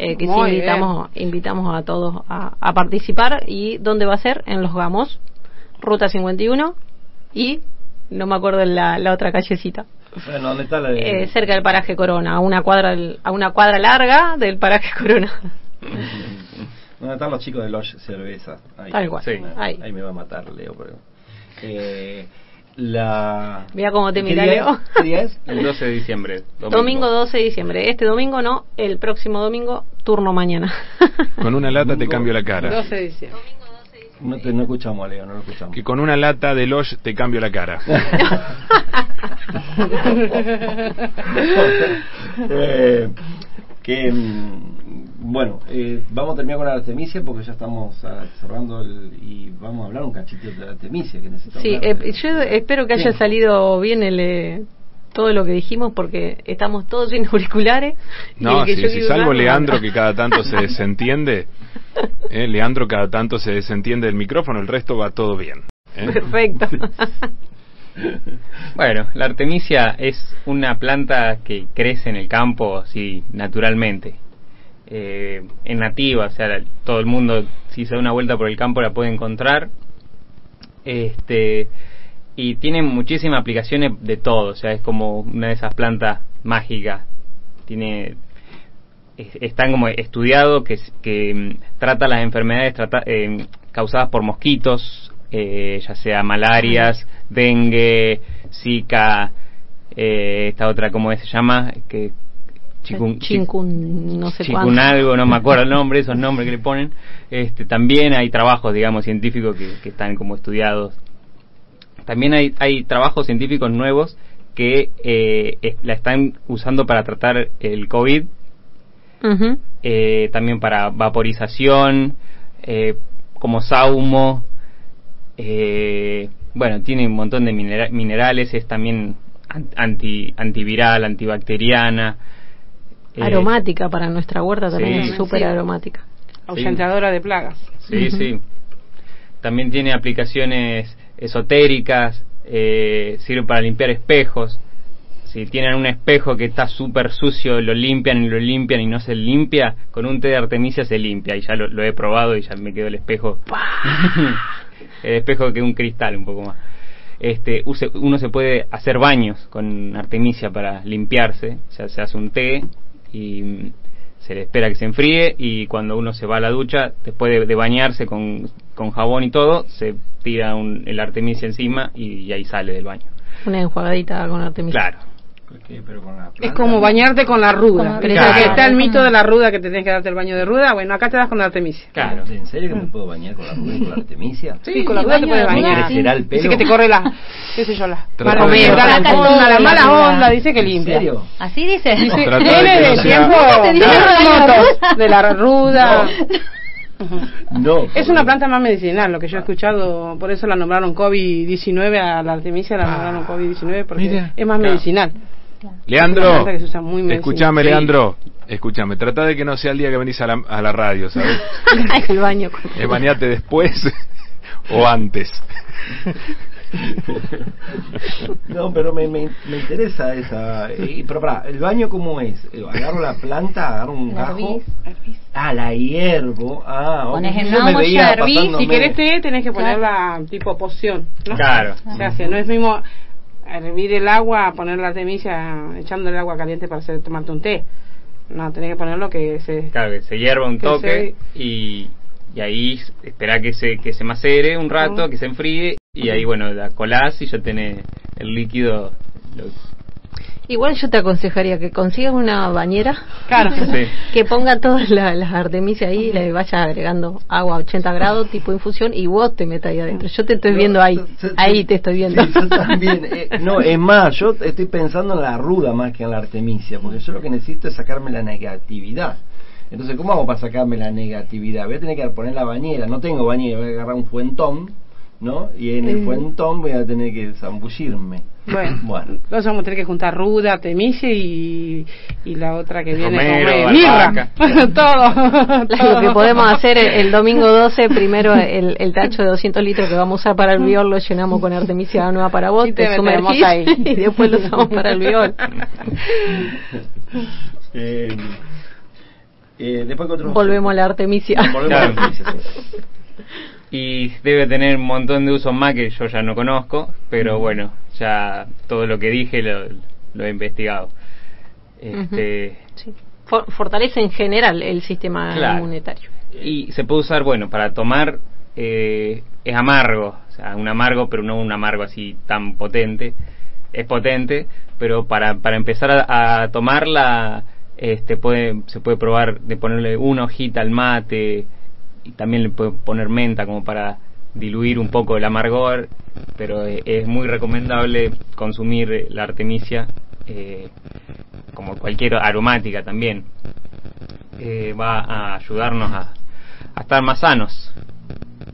Eh, que sí invitamos, invitamos a todos a, a participar y ¿dónde va a ser? En Los Gamos, Ruta 51 y no me acuerdo la, la otra callecita. Bueno, ¿dónde está la de- Eh, cerca del paraje Corona, a una cuadra a una cuadra larga del paraje Corona. ¿Dónde están los chicos de Lodge Cerveza? Ahí. Tal cual. Sí. Ahí. Ahí. me va a matar, Leo. Pero... Eh, la... Mira cómo te ¿Qué mira, Leo. es? ¿Qué día es? El 12 de diciembre. Domingo 12 de diciembre. Este domingo no, el próximo domingo, turno mañana. Con una lata te cambio la cara. 12 de diciembre. No, te, no escuchamos a Leo, no lo escuchamos. Que con una lata de Losh te cambio la cara. Eh, que mm, bueno, eh, vamos a terminar con la Artemisia porque ya estamos ah, cerrando el, y vamos a hablar un cachito de la Artemisia que necesito. Sí, eh, yo espero que haya Sí. salido bien el, eh, todo lo que dijimos porque estamos todos sin auriculares. No, si, salvo Leandro que cada tanto se desentiende, eh, Leandro cada tanto se desentiende del micrófono, el resto va todo bien. ¿eh? Perfecto. Bueno, la artemisia es una planta que crece en el campo, sí, naturalmente. Eh, es nativa, o sea, la- todo el mundo, si se da una vuelta por el campo, la puede encontrar. Este, y tiene muchísimas aplicaciones de todo, o sea, es como una de esas plantas mágicas. Tiene es- están como estudiado que, que mm, trata las enfermedades trata- eh, causadas por mosquitos, eh, ya sea malarias, dengue, zika, eh, esta otra, ¿cómo se llama? Que, chikun- Chincun, no sé chikun algo, no me acuerdo el nombre, esos nombres que le ponen. Este, también hay trabajos, digamos, científicos que, que están como estudiados. También hay, hay trabajos científicos nuevos que eh, es- la están usando para tratar el COVID eh, también para vaporización, eh, como saumo, eh, bueno, tiene un montón de minera- minerales, es también an- anti, antiviral, antibacteriana. eh, Aromática para nuestra huerta también Sí. es súper Sí. aromática. Ahuyentadora de plagas. Sí, sí. También tiene aplicaciones esotéricas, eh, sirve para limpiar espejos. Si tienen un espejo que está súper sucio, lo limpian y lo limpian y no se limpia, con un té de artemisia se limpia. Y ya lo, lo he probado y ya me quedó el espejo. el espejo que un cristal un poco más. Este, uno se puede hacer baños con artemisia para limpiarse. O sea, se hace un té y se le espera que se enfríe y cuando uno se va a la ducha, después de, de bañarse con, con jabón y todo, se tira un, el artemisia encima y, y ahí sale del baño. Una enjuagadita con artemisia. Claro. Porque, pero con la Es como bañarte con la ruda. Claro. que está el mito de la ruda que te tenés que darte el baño de ruda. Bueno, acá te das con la artemisia. Claro. ¿En serio que me puedo bañar con la, con la Artemisia? Sí, con la sí, ruda te puedes de ruda, bañar. sí. ¿Crecerá el pelo? Dice que te corre la, qué sé yo, la onda, todo la de la mala ruda. onda, dice que ¿En limpia. serio? Así dice. Dice, de sea- tiempo de la ruda. No. Es una planta más medicinal, lo que yo he escuchado, por eso la nombraron COVID-19, a la artemisia la nombraron COVID-19 porque mira. es más Claro. Leandro, escúchame, Sí. Leandro, escúchame, trata de que no sea el día que venís a la, a la radio, ¿sabes? el baño. Es bañate después o antes. No, pero me, me, me interesa esa. eh, pero pará, ¿el baño cómo es? Eh, Agarro la planta, agarro un La gajo. Ah, la hiervo. Ah, ok. Pones en Yo una me olla, veía hervís, Si querés té, tenés que ponerla tipo poción. ¿no? Claro. Se hace, no es mismo hervir el agua, poner la artemisia echando el agua caliente para hacer, tomarte un té. No, tenés que ponerlo que se... Claro, que se hierva un Que toque y, y ahí espera que se, que se macere un rato, que se enfríe y ahí, bueno, la colás y ya tenés el líquido. lo- Igual yo te aconsejaría que consigas una bañera Claro. Sí. que ponga todas la- las artemisias ahí y le vayas agregando agua a 80 grados tipo infusión y vos te metas ahí adentro. Yo te estoy No, viendo ahí, yo- ahí te estoy viendo. Sí, yo también. eh, no, es más, yo estoy pensando en la ruda más que en la artemisia, porque yo lo que necesito es sacarme la negatividad. Entonces, ¿cómo hago para sacarme la negatividad? Voy a tener que poner la bañera. No tengo bañera, voy a agarrar un fuentón, ¿no? Y en el Mm. fuentón voy a tener que zambullirme. Bueno, Bueno. vamos a tener que juntar ruda, artemisia y, y la otra que viene Romero, mirra. albahaca. todo, Lo que podemos hacer el, el domingo 12, primero el, el tacho de 200 litros que vamos a usar para el viol lo llenamos con artemisia nueva para vos, Y te te metemos sumergís ahí. y después lo usamos para el viol. Eh, eh, después que otros Volvemos a la artemisia. Volvemos a la artemisia, sí. Y debe tener un montón de usos más que yo ya no conozco, pero bueno, ya todo lo que dije lo, lo he investigado. Este, Sí. For- fortalece en general el sistema Claro. inmunitario. Y se puede usar, bueno, para tomar eh, es amargo, sea, un amargo, pero no un amargo así tan potente. Es potente, pero para, para empezar a, a tomarla, este, puede, se puede probar de ponerle una hojita al mate y también le puede poner menta como para diluir un poco el amargor, pero eh, es muy recomendable consumir la artemisia eh, como cualquier aromática también. Eh, va a ayudarnos a, a estar más sanos.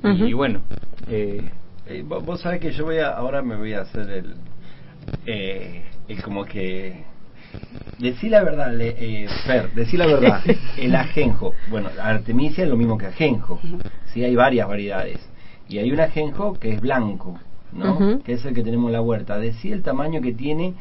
Y bueno, eh, Eh, vos, vos sabés que yo voy a, ahora me voy a hacer el, eh, el como que Decí la verdad, le, eh, Fer, decí la verdad. El ajenjo, bueno, artemisia es lo mismo que ajenjo. Sí, hay varias variedades. Y hay un ajenjo que es blanco, ¿no? Que es el que tenemos en la huerta. Decí el tamaño que tiene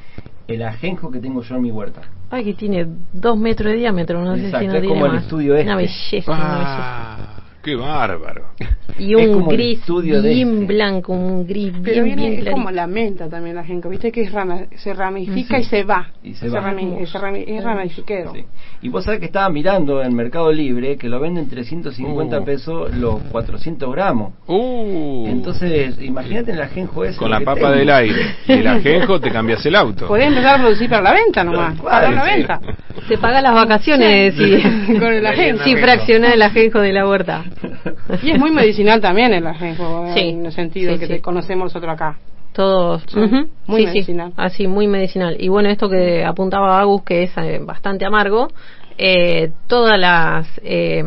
el ajenjo que tengo yo en mi huerta. Ay, que tiene dos metros de diámetro, no sé si no es tiene como el más. estudio este. Una belleza, una belleza. Ah, qué bárbaro. Y es un gris estudio de bien este. blanco, un gris Pero bien, viene, bien es clarito. como la menta también la ajenjo, viste que es rama- se ramifica y se va. Y se va. rami- se rami- es ramifiquero. Sí. Y vos sabés que estaba mirando en Mercado Libre que lo venden 350 Uh. pesos los 400 gramos. Uh, Entonces, imagínate el ajenjo ese. con la papa tengo. del aire y el ajenjo te cambias el auto. Podés empezar a producir para la venta nomás. Para la sí. venta. Se paga las vacaciones Sí. si, Con el ajenjo. si fracciona el ajenjo de la huerta. Y es muy medicinal también el ajenjo, Sí. en el sentido Sí, que sí. te conocemos nosotros acá. Todos. Sí, ujú, muy sí, sí, medicinal. así, muy medicinal. Y bueno, esto que apuntaba Agus, que es eh, bastante amargo, eh, todas las eh,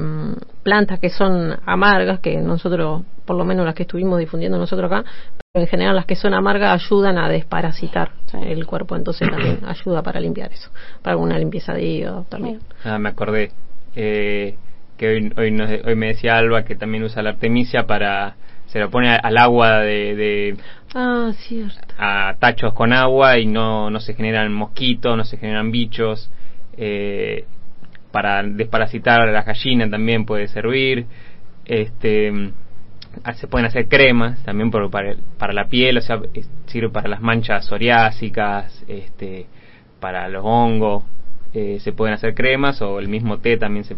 plantas que son amargas, que nosotros, por lo menos las que estuvimos difundiendo nosotros acá, pero en general las que son amargas ayudan a desparasitar el cuerpo, entonces también ayuda para limpiar eso, para una limpieza de hígado también. Ah, me acordé eh, que hoy, hoy, nos- hoy me decía Alba que también usa la artemisia para se lo pone al agua de, de Ah, cierto. a tachos con agua y no, no se generan mosquitos, no se generan bichos. eh, para desparasitar a las gallinas también puede servir. Este, mm, se pueden hacer cremas también por- para, para la piel, o sea, sirve para las manchas psoriásicas, este, para los hongos. eh, se pueden hacer cremas o el mismo té también se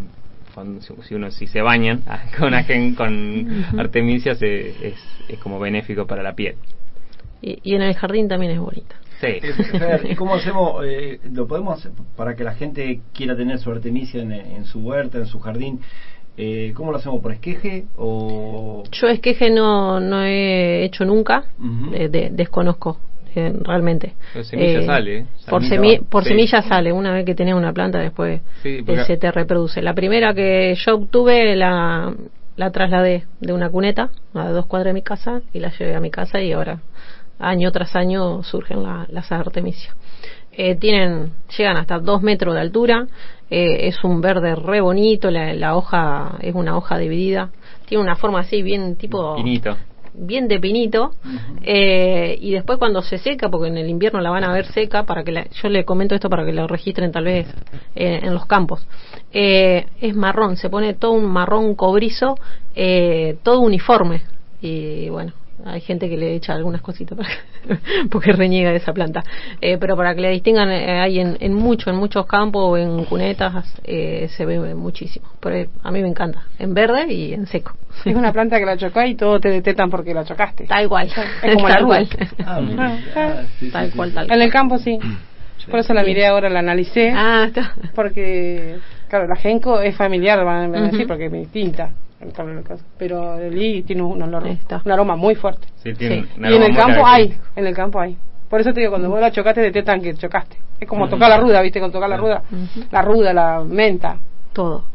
cuando- si uno si se bañan ah, con ajen- con artemisia se- es, es como benéfico para la piel. Y, y en el jardín también es bonita. Sí. Eh, Fer, ¿y cómo hacemos? eh, ¿Lo podemos hacer para que la gente quiera tener su artemisia en, en su huerta, en su jardín? Eh, ¿Cómo lo hacemos? ¿Por esqueje o...? Yo esqueje no, no he hecho nunca, de- desconozco eh, realmente. Semilla sale, ¿eh? Por, Semilla semi- va. por Sí. semilla sale, una vez que tenés una planta después Sí, eh, se te reproduce. La primera que yo obtuve la, la trasladé de una cuneta a dos cuadras de mi casa y la llevé a mi casa y ahora año tras año surgen la- las artemisias. Eh, tienen, llegan hasta dos metros de altura, eh, es un verde re bonito, la, la hoja es una hoja dividida, tiene una forma así bien tipo Pinito. Bien de pinito eh, y después cuando se seca porque en el invierno la van a ver seca para que la- yo le comento esto para que la registren tal vez eh, en los campos. Eh, es marrón se pone todo un marrón cobrizo eh, todo uniforme. Y bueno hay gente que le echa algunas cositas para que- porque reniega de esa planta Eh, pero para que le distingan eh, hay en, en mucho en muchos campos en cunetas eh, se ve muchísimo pero a mí me encanta en verde y en seco Es una planta que la chocás y todos te detectan porque la chocaste. Tal cual. Es como la tal ruda. cual. Ah. Ah, sí, Tal sí, cual, sí. tal En el campo sí. Por eso la miré ahora, la analicé. Ah, está. Porque, claro, la genco es familiar, van a decir, porque es distinta. La. Pero el I tiene un olor, un aroma muy fuerte. Sí, tiene Sí. un Y en el campo hay, en el campo hay. Por eso te digo, cuando vos la chocaste, detectan que chocaste. Es como tocar la ruda, ¿viste? Con tocar la ruda. La ruda, la menta. Todo.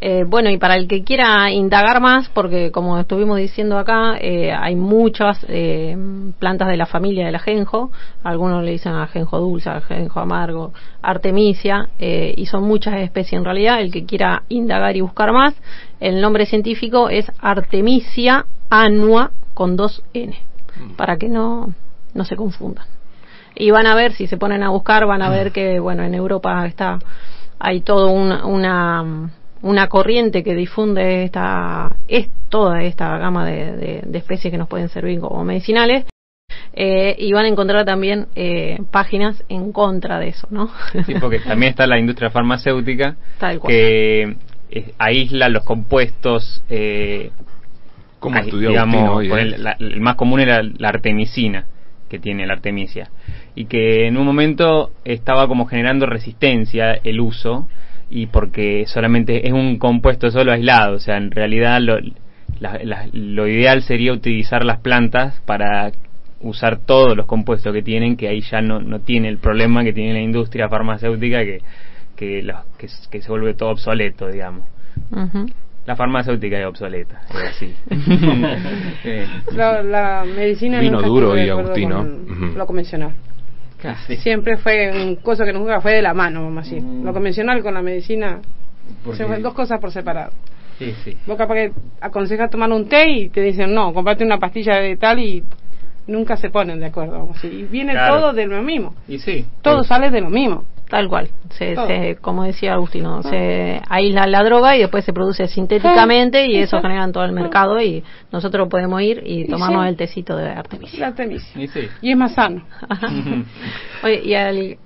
Eh, bueno, y para el que quiera indagar más, porque como estuvimos diciendo acá, eh, hay muchas eh, plantas de la familia del ajenjo, algunos le dicen ajenjo dulce, ajenjo amargo, artemisia, eh, y son muchas especies en realidad. El que quiera indagar y buscar más, el nombre científico es Artemisia annua con dos N, para que no, no se confundan. y van a ver si se ponen a buscar van a ver que bueno en Europa está hay todo una una, una corriente que difunde esta es toda esta gama de, de- de especies que nos pueden servir como medicinales eh, y van a encontrar también eh, páginas en contra de eso no Sí, porque también está la industria farmacéutica Tal cual. que eh, aísla los compuestos eh, ¿Cómo Ahí, estudió digamos, hoy, eh? el, la- el más común era la artemisina que tiene la artemisia y que en un momento estaba como generando resistencia el uso y porque solamente es un compuesto solo aislado, o sea, en realidad lo, la- la- lo ideal sería utilizar las plantas para usar todos los compuestos que tienen, que ahí ya no, no tiene el problema que tiene la industria farmacéutica que, que, los- que, se vuelve todo obsoleto, digamos. Ujú. La farmacéutica es obsoleta, es así. Eh, La, la medicina Vino duro acuerdo Agustino. con. Lo convencional. Sí. Siempre fue un cosa que nunca fue de la mano, vamos a decir. Mm. Lo convencional con la medicina Porque- se fue dos cosas por separado. sí, sí. Vos capaz que aconsejas tomar un té y te dicen, no, comprate una pastilla de tal y nunca se ponen de acuerdo. Vamos a decir. Y viene Claro. todo de lo mismo. Y sí. Todo sale de lo mismo. Tal cual. Se, Todo. se- como decía Agustino, se aísla la droga y después se produce sintéticamente y eso genera en todo el mercado y nosotros podemos ir y Y tomarnos sí. el tecito de Artemisia. La artemisia. Y sí. Y es más sano. Oye, y al,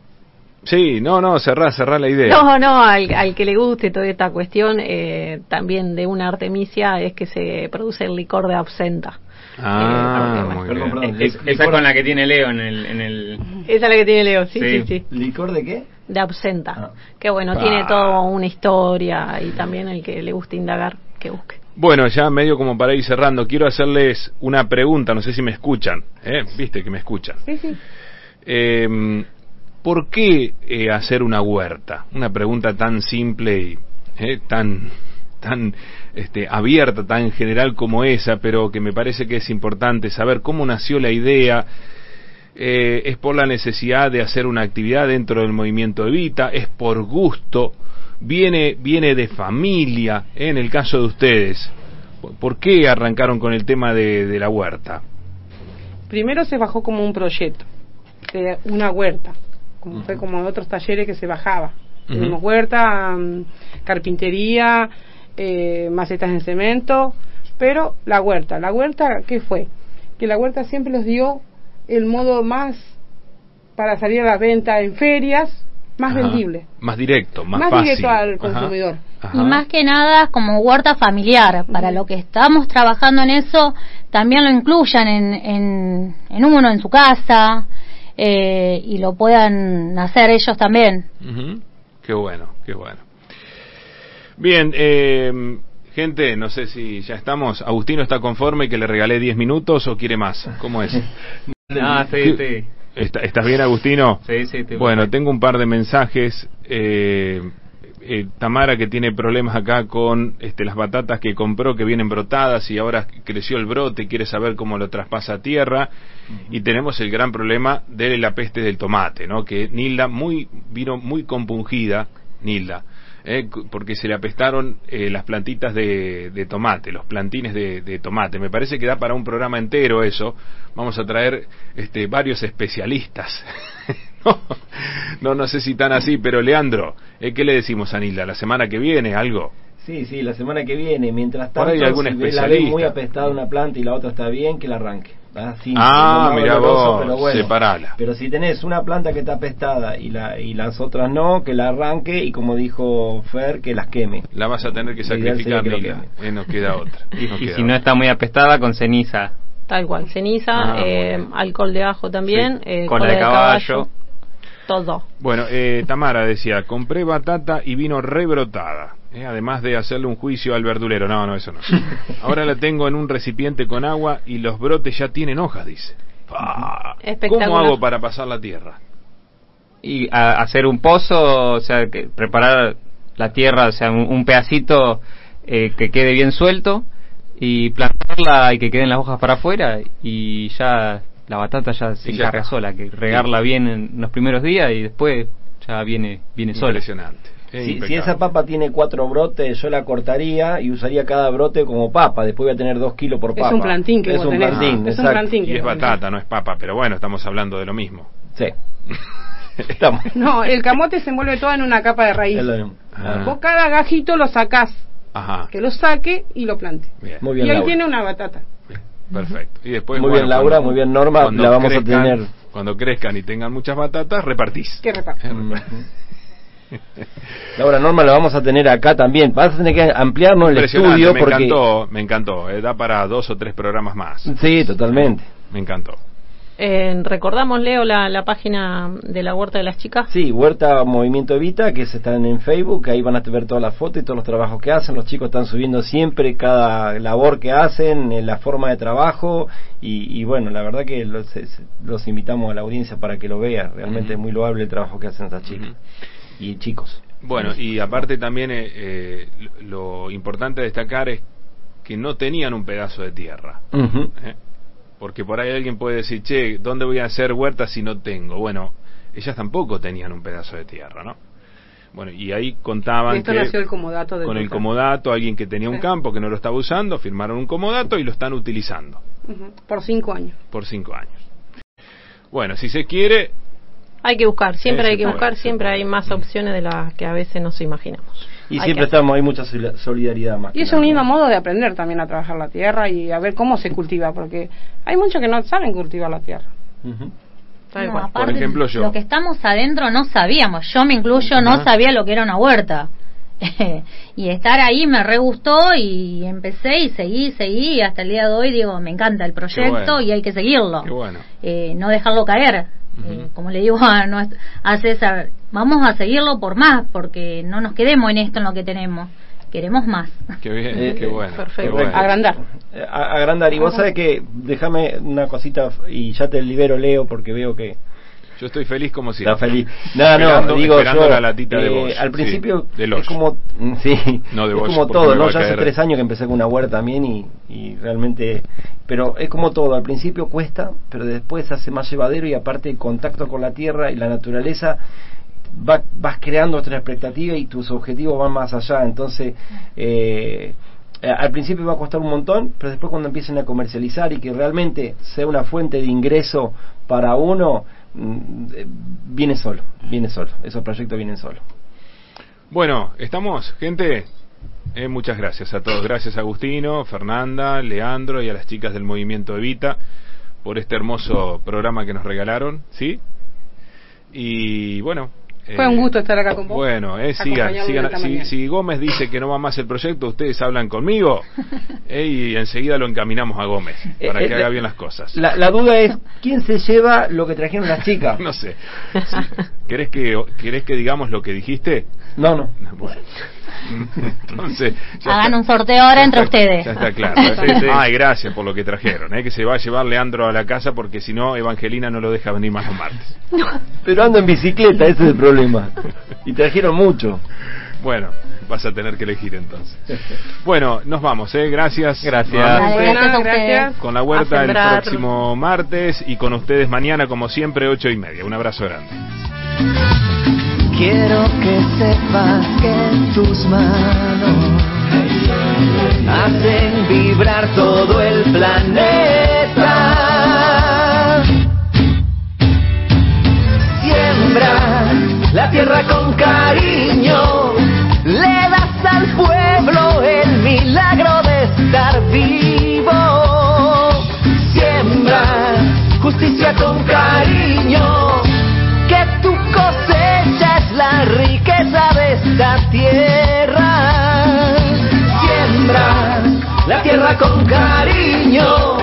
Sí, no, no, cerrá, cerrá la idea. no, no, al, al que le guste toda esta cuestión, eh, también de una Artemisia es que se produce el licor de absenta. Ah, Eh, porque, muy Perdón, bien. perdón. Es- esa es con la que tiene Leo en el... En el... Esa es la que tiene Leo, sí, Sí. sí, sí. ¿Licor de qué? De absenta. Ah. Que bueno, Ah. tiene toda una historia y también el que le guste indagar, que busque. Bueno, ya medio como para ir cerrando, quiero hacerles una pregunta, no sé si me escuchan, ¿eh? Viste que me escuchan. Sí, sí. Eh, ¿Por qué eh, hacer una huerta? Una pregunta tan simple y eh, tan tan este, abierta, tan general como esa, pero que me parece que es importante saber cómo nació la idea. Eh, es por la necesidad de hacer una actividad dentro del movimiento Evita, es por gusto, viene viene de familia. ¿eh? En el caso de ustedes, ¿por qué arrancaron con el tema de, de la huerta? Primero se bajó como un proyecto, de una huerta, como fue como otros talleres que se bajaba. Ujú. Tenemos huerta, mm, carpintería, eh, macetas en cemento, pero la huerta, la huerta, ¿qué fue? Que la huerta siempre nos dio el modo más para salir a la venta en ferias, más Ajá. vendible, Más directo, más, más fácil. directo al consumidor. Ajá. Y más que nada como huerta familiar, para lo que estamos trabajando en eso, también lo incluyan en, en, en uno, en su casa, eh, y lo puedan hacer ellos también. Ujú. Qué bueno, qué bueno. Bien, eh, gente, no sé si ya estamos. ¿Agustino está conforme que le regalé 10 minutos o quiere más? ¿Cómo es? Ah, sí, sí. ¿Está- ¿Estás bien, Agustino? Sí, sí, estoy Bueno, tengo un par de mensajes. Eh, eh, Tamara que tiene problemas acá con este, las batatas que compró que vienen brotadas y ahora creció el brote, quiere saber cómo lo traspasa a tierra. Y tenemos el gran problema de la peste del tomate, ¿no? Que Nilda muy, vino muy compungida, Nilda, ¿eh? porque se le apestaron eh, las plantitas de, de tomate, los plantines de, de tomate. Me parece que da para un programa entero eso. Vamos a traer este, varios especialistas. no, no, no sé si tan así, pero Leandro, ¿eh? ¿qué le decimos a Nilda? ¿La semana que viene algo? Sí, sí, la semana que viene. Mientras tanto, algún si ve la ve muy apestada una planta y la otra está bien, que la arranque. Ah, sí, Ah, doloroso, vos, pero bueno. separala. Pero si tenés una planta que está apestada y, la, y las otras no, que la arranque y como dijo Fer, que las queme. La vas a tener que sacrificar, que lo Nilda. queme. Eh, no queda otra. Y, no y queda si no está muy apestada, con ceniza. Tal cual, ceniza, Ah, eh, alcohol de ajo también, Sí. eh, Cola de caballo. todo. Bueno, eh, Tamara decía, compré batata y vino rebrotada. Eh, además de hacerle un juicio al verdulero. No, no, eso no. Ahora la tengo en un recipiente con agua y los brotes ya tienen hojas, dice. ¿Cómo hago para pasar la tierra? Y a- hacer un pozo, o sea, que preparar la tierra, o sea, un, un pedacito eh, que quede bien suelto y plantarla y que queden las hojas para afuera y ya la batata ya se encarga sola, que regarla bien en los primeros días y después ya viene viene sola. Impresionante. Eh, Si, esa papa tiene cuatro brotes, yo la cortaría y usaría cada brote como papa. Después voy a tener dos kilos por Es papa. un plantín que es vos un tenés. plantín, Es un plantín. Y es batata, no es papa, pero bueno, estamos hablando de lo mismo. Sí. Estamos. No, el camote se envuelve todo en una capa de raíz. Es. Ah. Vos cada gajito lo sacás, Ajá. que lo saque y lo plante. Bien. Muy bien, y ahí Laura. tiene una batata. Bien, Perfecto. Y después, Muy bueno, bien, Laura, cuando- muy bien, Norma, la vamos a crezcan- tener. Cuando crezcan y tengan muchas batatas, repartís. Que reparte. Laura Norma la vamos a tener acá también. Vas a tener que ampliarnos el estudio me porque... encantó, me encantó. eh, da para dos o tres programas más. Sí, totalmente. Me encantó. Eh, recordamos, Leo, la, la página de la Huerta de las Chicas. Sí, Huerta Movimiento Evita, que se están en Facebook, ahí van a ver todas las fotos y todos los trabajos que hacen. Los chicos están subiendo siempre cada labor que hacen, la forma de trabajo y, y bueno, la verdad que los, los invitamos a la audiencia para que lo vea. Realmente es muy loable el trabajo que hacen estas chicas y chicos. Bueno, y aparte también eh, eh, lo importante destacar es que no tenían un pedazo de tierra. ¿eh? Porque por ahí alguien puede decir, che, ¿dónde voy a hacer huerta si no tengo? Bueno, ellas tampoco tenían un pedazo de tierra, ¿no? Bueno, y ahí contaban Esto que nació el comodato de con el comodato, alguien que tenía un Sí. campo que no lo estaba usando, firmaron un comodato y lo están utilizando Por cinco años. por cinco años. Bueno, si se quiere, Hay que buscar, siempre Sí, hay que buscar, siempre hay más opciones de las que a veces nos imaginamos. Y Hay siempre estamos, hay mucha soli- solidaridad más. Y es un lindo modo de aprender también a trabajar la tierra y a ver cómo se cultiva, porque hay muchos que no saben cultivar la tierra. No, cual. aparte, Por ejemplo, yo. Lo que estamos adentro no sabíamos, yo me incluyo, no sabía lo que era una huerta. y estar ahí me re gustó y empecé y seguí, seguí y hasta el día de hoy digo, me encanta el proyecto bueno. y hay que seguirlo. bueno. Eh, no dejarlo caer. Eh, como le digo a, nuestro- a César, vamos a seguirlo por más, porque no nos quedemos en esto, en lo que tenemos. Queremos más. Qué bien, Eh, qué bueno. perfecto. qué bueno. Agrandar. Eh, a- agrandar. Y vos sabés que, déjame una cosita y ya te libero, Leo, porque veo que Yo estoy feliz como si. Está feliz. No, no, digo yo, la latita de eh, Bosch, Al sí, principio de es como, mm, sí, No de es Bosch, como todo, ¿no? Ya hace tres años que empecé con una huerta también y, y realmente, pero es como todo, al principio cuesta, pero después se hace más llevadero y aparte el contacto con la tierra y la naturaleza va- vas creando otra expectativa y tus objetivos van más allá, entonces eh, al principio va a costar un montón, pero después cuando empiecen a comercializar y que realmente sea una fuente de ingreso para uno, viene solo, viene solo, esos proyectos vienen solo. Bueno, estamos, gente. Eh, muchas gracias a todos. Gracias a Agustino, Fernanda, Leandro y a las chicas del movimiento Evita por este hermoso programa que nos regalaron, ¿sí? Y bueno. Fue eh, un gusto estar acá con vos. Bueno, eh, sigan, sigan. Si, Gómez dice que no va más el proyecto, ustedes hablan conmigo eh, y enseguida lo encaminamos a Gómez para Eh, que eh, haga bien las cosas. La, la duda es, ¿quién se lleva lo que trajeron las chicas? No sé. Sí. ¿Querés, que, ¿Querés que digamos lo que dijiste? No, no. Bueno. Entonces, Hagan está. un sorteo ahora entre está- ustedes. Ya está claro. Ay, gracias por lo que trajeron. ¿eh? Que se va a llevar Leandro a la casa porque si no, Evangelina no lo deja venir más los martes. Pero ando en bicicleta, ese es el problema. Y trajeron mucho. Bueno, vas a tener que elegir entonces. Bueno, nos vamos, ¿eh? Gracias. Gracias. gracias a gracias. Con la huerta el próximo martes y con ustedes mañana, como siempre, ocho y media. Un abrazo grande. Quiero que sepas que tus manos hacen vibrar todo el planeta. Siembra la tierra con cariño, le das al pueblo el milagro de estar vivo. Siembra justicia con cariño, que tu la riqueza de esta tierra. Siembra la tierra con cariño,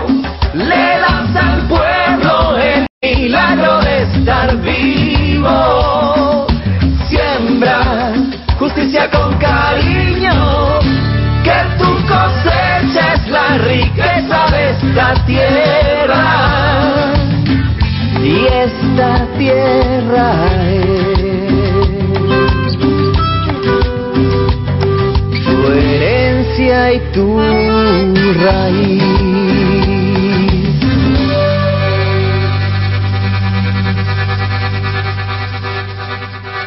le das al pueblo el milagro de estar vivo. Siembra justicia con cariño, que tu cosecha es la riqueza de esta tierra y esta tierra es y tu raíz.